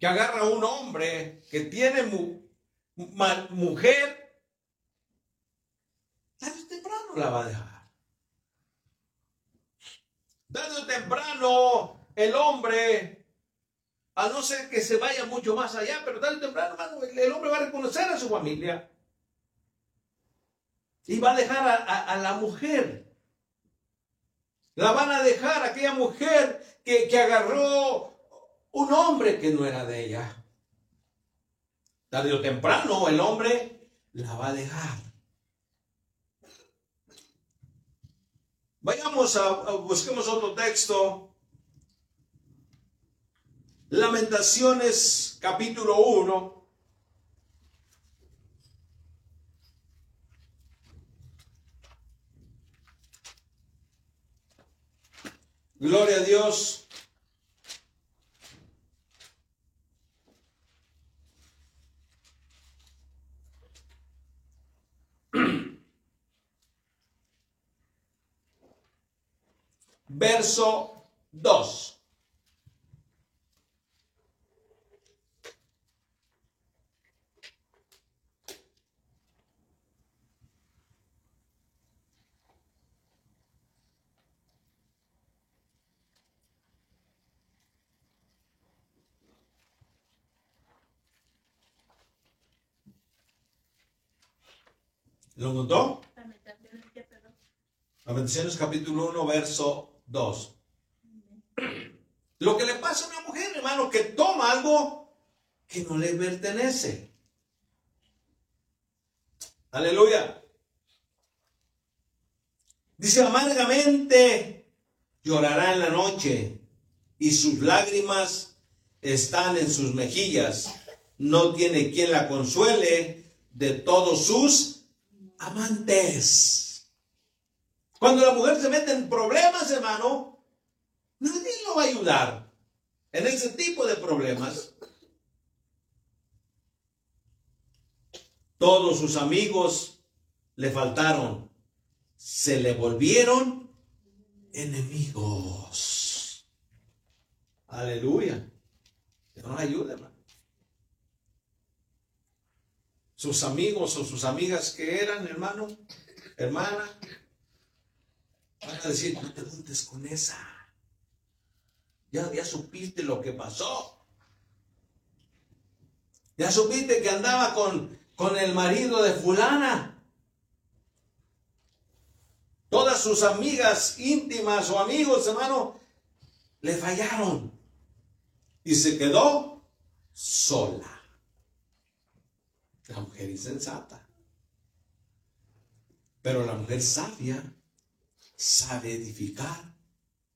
que agarra a un hombre que tiene mujer, tarde o temprano la va a dejar. Tarde o temprano el hombre, a no ser que se vaya mucho más allá, pero tarde o temprano, el hombre va a reconocer a su familia. Y va a dejar a, la mujer. La van a dejar a aquella mujer que, que agarró un hombre que no era de ella. Tarde o temprano el hombre la va a dejar. Vayamos a, busquemos otro texto. Lamentaciones capítulo 1. Gloria a Dios. Verso 2. ¿Lo notó? Lamentaciones capítulo 1, verso Dos. Lo que le pasa a una mujer, hermano, que toma algo que no le pertenece. Aleluya. Dice, amargamente llorará en la noche y sus lágrimas están en sus mejillas. No tiene quien la consuele de todos sus amantes. Cuando la mujer se mete en problemas, hermano, nadie lo va a ayudar en ese tipo de problemas. Todos sus amigos le faltaron, se le volvieron enemigos. Aleluya. Que nos ayude, hermano. Sus amigos o sus amigas que eran, hermano, hermana, van a decir, no te juntes con esa. Ya, ya supiste lo que pasó. Ya supiste que andaba con, con el marido de fulana. Todas sus amigas íntimas o amigos, hermano, le fallaron. Y se quedó sola. La mujer insensata. Pero la mujer sabia sabe edificar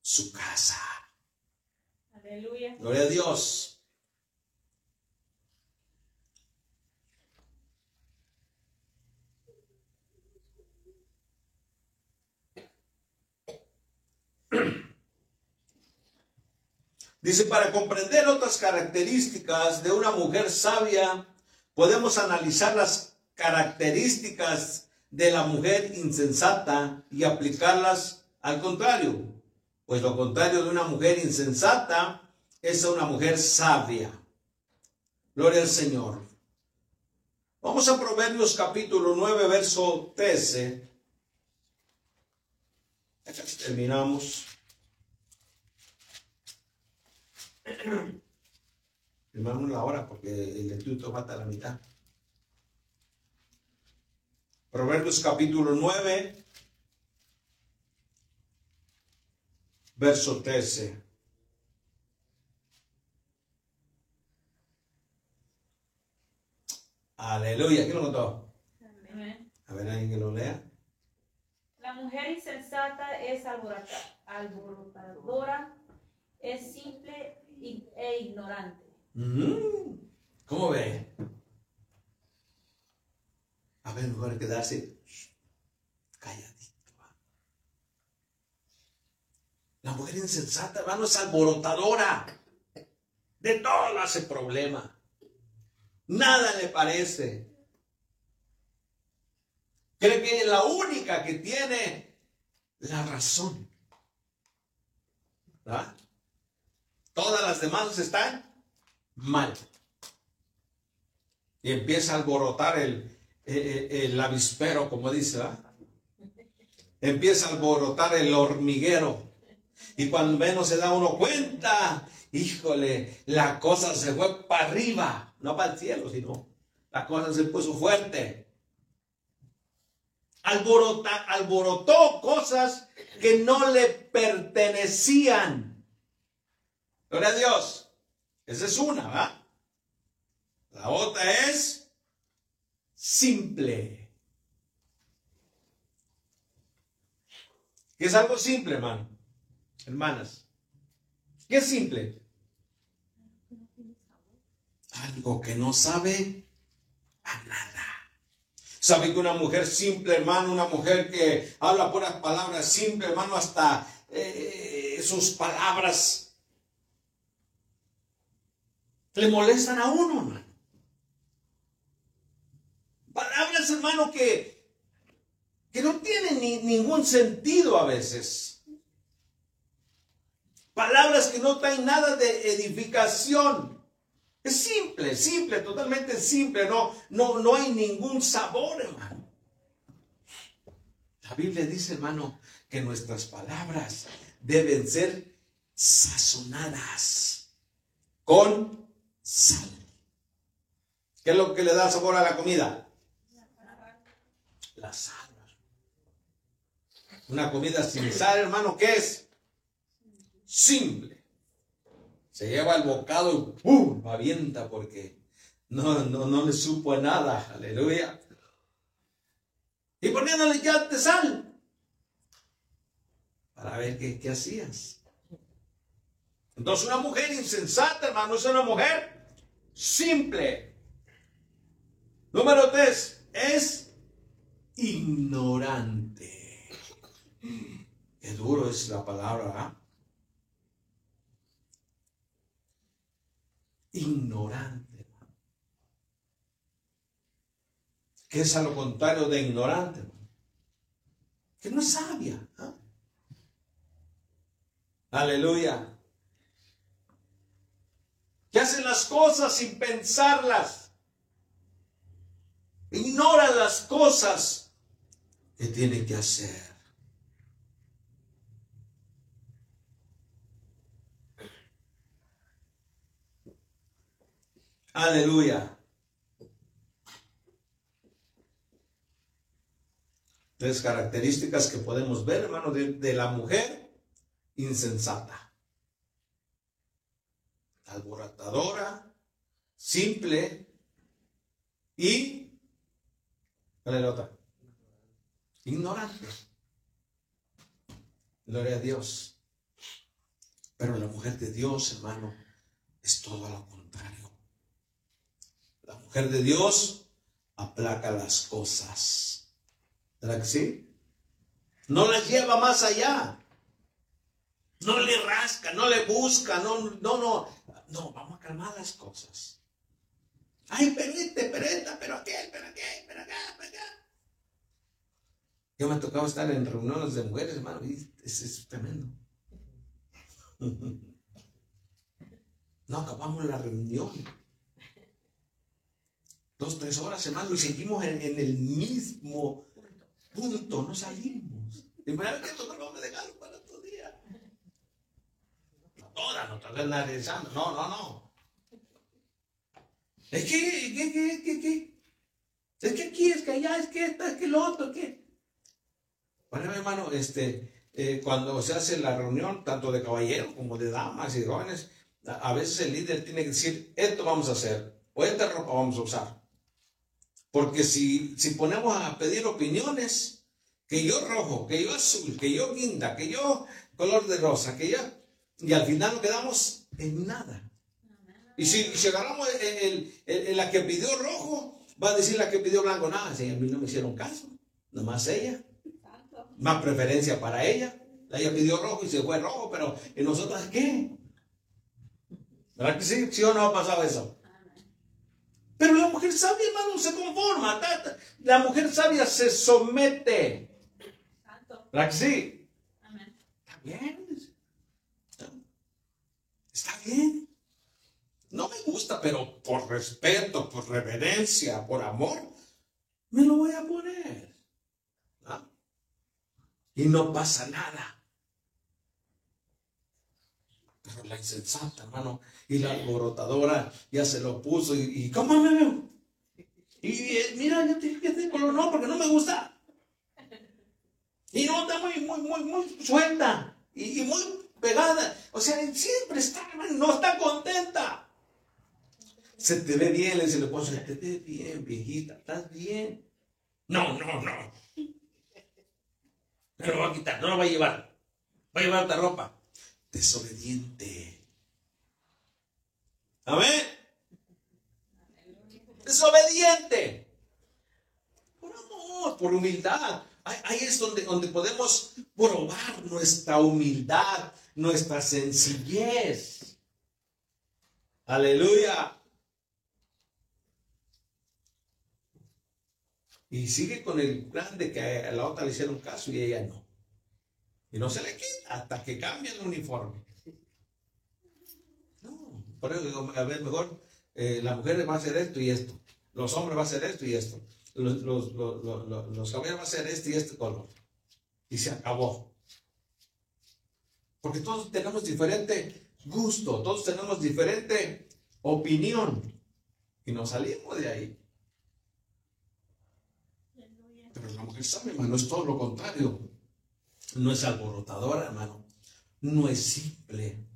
su casa. Aleluya. Gloria a Dios. Dice, para comprender otras características de una mujer sabia, podemos analizar las características de la mujer insensata y aplicarlas al contrario. Pues lo contrario de una mujer insensata es una mujer sabia. Gloria al Señor. Vamos a Proverbios capítulo 9, verso 13. Acá terminamos. Hermano, la hora porque el estudio falta la mitad. Proverbios capítulo 9, verso 13. Aleluya. ¿Quién lo contó? Amén. A ver, alguien que lo lea. La mujer insensata es alborota- alborotadora, es simple e ignorante. Ujú. ¿Cómo ve? A ver, mejor quedarse calladito. ¿va? La mujer insensata, hermano, es alborotadora. De todo le hace problema. Nada le parece. Cree que es la única que tiene la razón. ¿verdad? Todas las demás están mal. Y empieza a alborotar el, eh, eh, el avispero, como dice. Empieza a alborotar el hormiguero. Y cuando menos se da uno cuenta, híjole, la cosa se fue para arriba, no para el cielo, sino la cosa se puso fuerte. Alborota, alborotó cosas que no le pertenecían. Gloria a Dios. Esa es una, ¿va? La otra es simple. ¿Qué es algo simple, hermano? Hermanas. ¿Qué es simple? Algo que no sabe a nada. ¿Sabe que una mujer simple, hermano, una mujer que habla puras palabras simples, hermano, hasta eh, sus palabras le molestan a uno, hermano? Palabras, hermano, que, que no tienen ni- ningún sentido a veces. Palabras que no traen nada de edificación. Es simple, simple, totalmente simple. No, no, no hay ningún sabor, hermano. La Biblia dice, hermano, que nuestras palabras deben ser sazonadas con sal. ¿Qué es lo que le da sabor a la comida? La sal. Una comida sin sal, hermano, ¿qué es? Simple. Se lleva el bocado y ¡pum! avienta porque no, no, no le supo nada, aleluya. Y poniéndole ya de sal para ver qué, qué hacías. Entonces una mujer insensata, hermano, es una mujer simple. Número tres, es ignorante. Qué duro es la palabra, ¿ah? Ignorante. ¿Qué es a lo contrario de ignorante? Que no es sabia. ¿ah? Aleluya que hacen las cosas sin pensarlas. Ignora las cosas que tienen que hacer. Aleluya. Tres características que podemos ver, hermano, de, la mujer insensata alborotadora, simple y, ¿cuál es la otra? Ignorante. Gloria a Dios. Pero la mujer de Dios, hermano, es todo lo contrario. La mujer de Dios aplaca las cosas. ¿Verdad que sí? No las lleva más allá. No le rasca, no le busca, no, no, no. No, vamos a calmar las cosas. Ay, pero este, pero esta, pero aquel, pero aquel, pero acá, pero acá. Yo me tocaba estar en reuniones de mujeres, hermano, y es, es tremendo. <laughs> No acabamos la reunión. Dos, tres horas, hermano, y seguimos en, el mismo punto, no salimos. Y me que esto no lo vamos a dejar para otro día todas, no estás analizando, no, no, no. Es que, que, que, que, que, es que aquí, es que allá, es que esta, es que lo otro, que. Bueno, hermano, este, eh, cuando se hace la reunión, tanto de caballeros como de damas y de jóvenes, a, veces el líder tiene que decir, esto vamos a hacer, o esta ropa vamos a usar. Porque si, si ponemos a pedir opiniones, que yo rojo, que yo azul, que yo guinda, que yo color de rosa, que yo y al final no quedamos en nada. Y si, si agarramos el, la que pidió rojo, va a decir la que pidió blanco, nada, si a mí no me hicieron caso, nomás ella. Más preferencia para ella. Ella pidió rojo y se fue rojo, pero ¿y nosotras qué? ¿Verdad que sí? ¿Sí o no ha pasado eso? Pero la mujer sabia, hermano, se conforma. La mujer sabia se somete. ¿Verdad que sí? Está bien. Está bien. No me gusta, pero por respeto, por reverencia, por amor, me lo voy a poner. Y no pasa nada. Pero la insensata, hermano, y la alborotadora ya se lo puso. ¿Y, cómo me veo? Y eh, mira, yo te que este color no, porque no me gusta. Y no está muy, muy, muy, muy suelta. y muy pegada. O sea, siempre está, no está contenta. Se te ve bien, le dice se te ve bien, viejita, ¿estás bien? No, no, no. No lo va a quitar, no lo va a llevar. Va a llevar otra ropa. Desobediente. Amén. Desobediente. Por amor, por humildad. Ahí es donde, donde podemos probar nuestra humildad, nuestra sencillez. Aleluya. Y sigue con el plan de que a la otra le hicieron caso y ella no. Y no se le quita hasta que cambie el uniforme. No, por eso digo, a ver, mejor eh, la mujer va a hacer esto y esto. Los hombres va a hacer esto y esto. Los, los, los, los caballeros va a hacer este y este color. Y se acabó. Porque todos tenemos diferente gusto, todos tenemos diferente opinión. Y nos salimos de ahí. Pero la mujer sabe, hermano, es todo lo contrario. No es alborotadora, hermano. No es simple.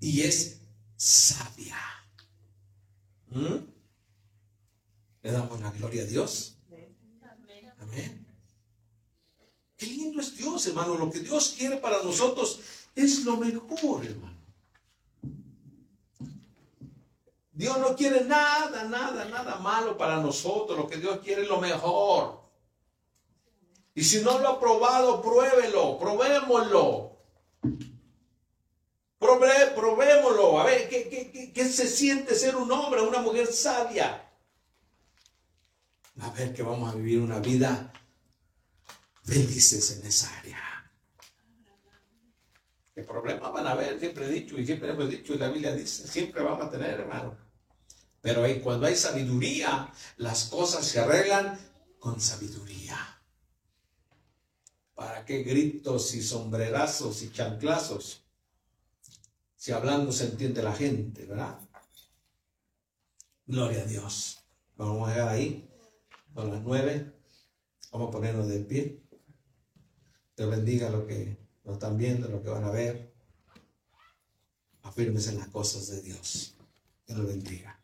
Y es sabia. ¿Mm? Le damos la gloria a Dios. Amén. Qué lindo es Dios, hermano. Lo que Dios quiere para nosotros es lo mejor, hermano. Dios no quiere nada, nada, nada malo para nosotros. Lo que Dios quiere es lo mejor. Y si no lo ha probado, pruébelo, probémoslo. probémoslo. A ver, ¿qué, qué se siente ser un hombre, una mujer sabia? A ver que vamos a vivir una vida felices en esa área. ¿Qué problemas van a haber? Siempre he dicho y siempre hemos dicho y la Biblia dice, siempre vamos a tener, hermano. Pero cuando hay sabiduría, las cosas se arreglan con sabiduría. ¿Para qué gritos y sombrerazos y chanclazos? Si hablando se entiende la gente, ¿verdad? Gloria a Dios. Vamos a llegar ahí. A las nueve. Vamos a ponernos de pie. Te bendiga lo que nos están viendo, lo que van a ver. Afírmese en las cosas de Dios. Que lo bendiga.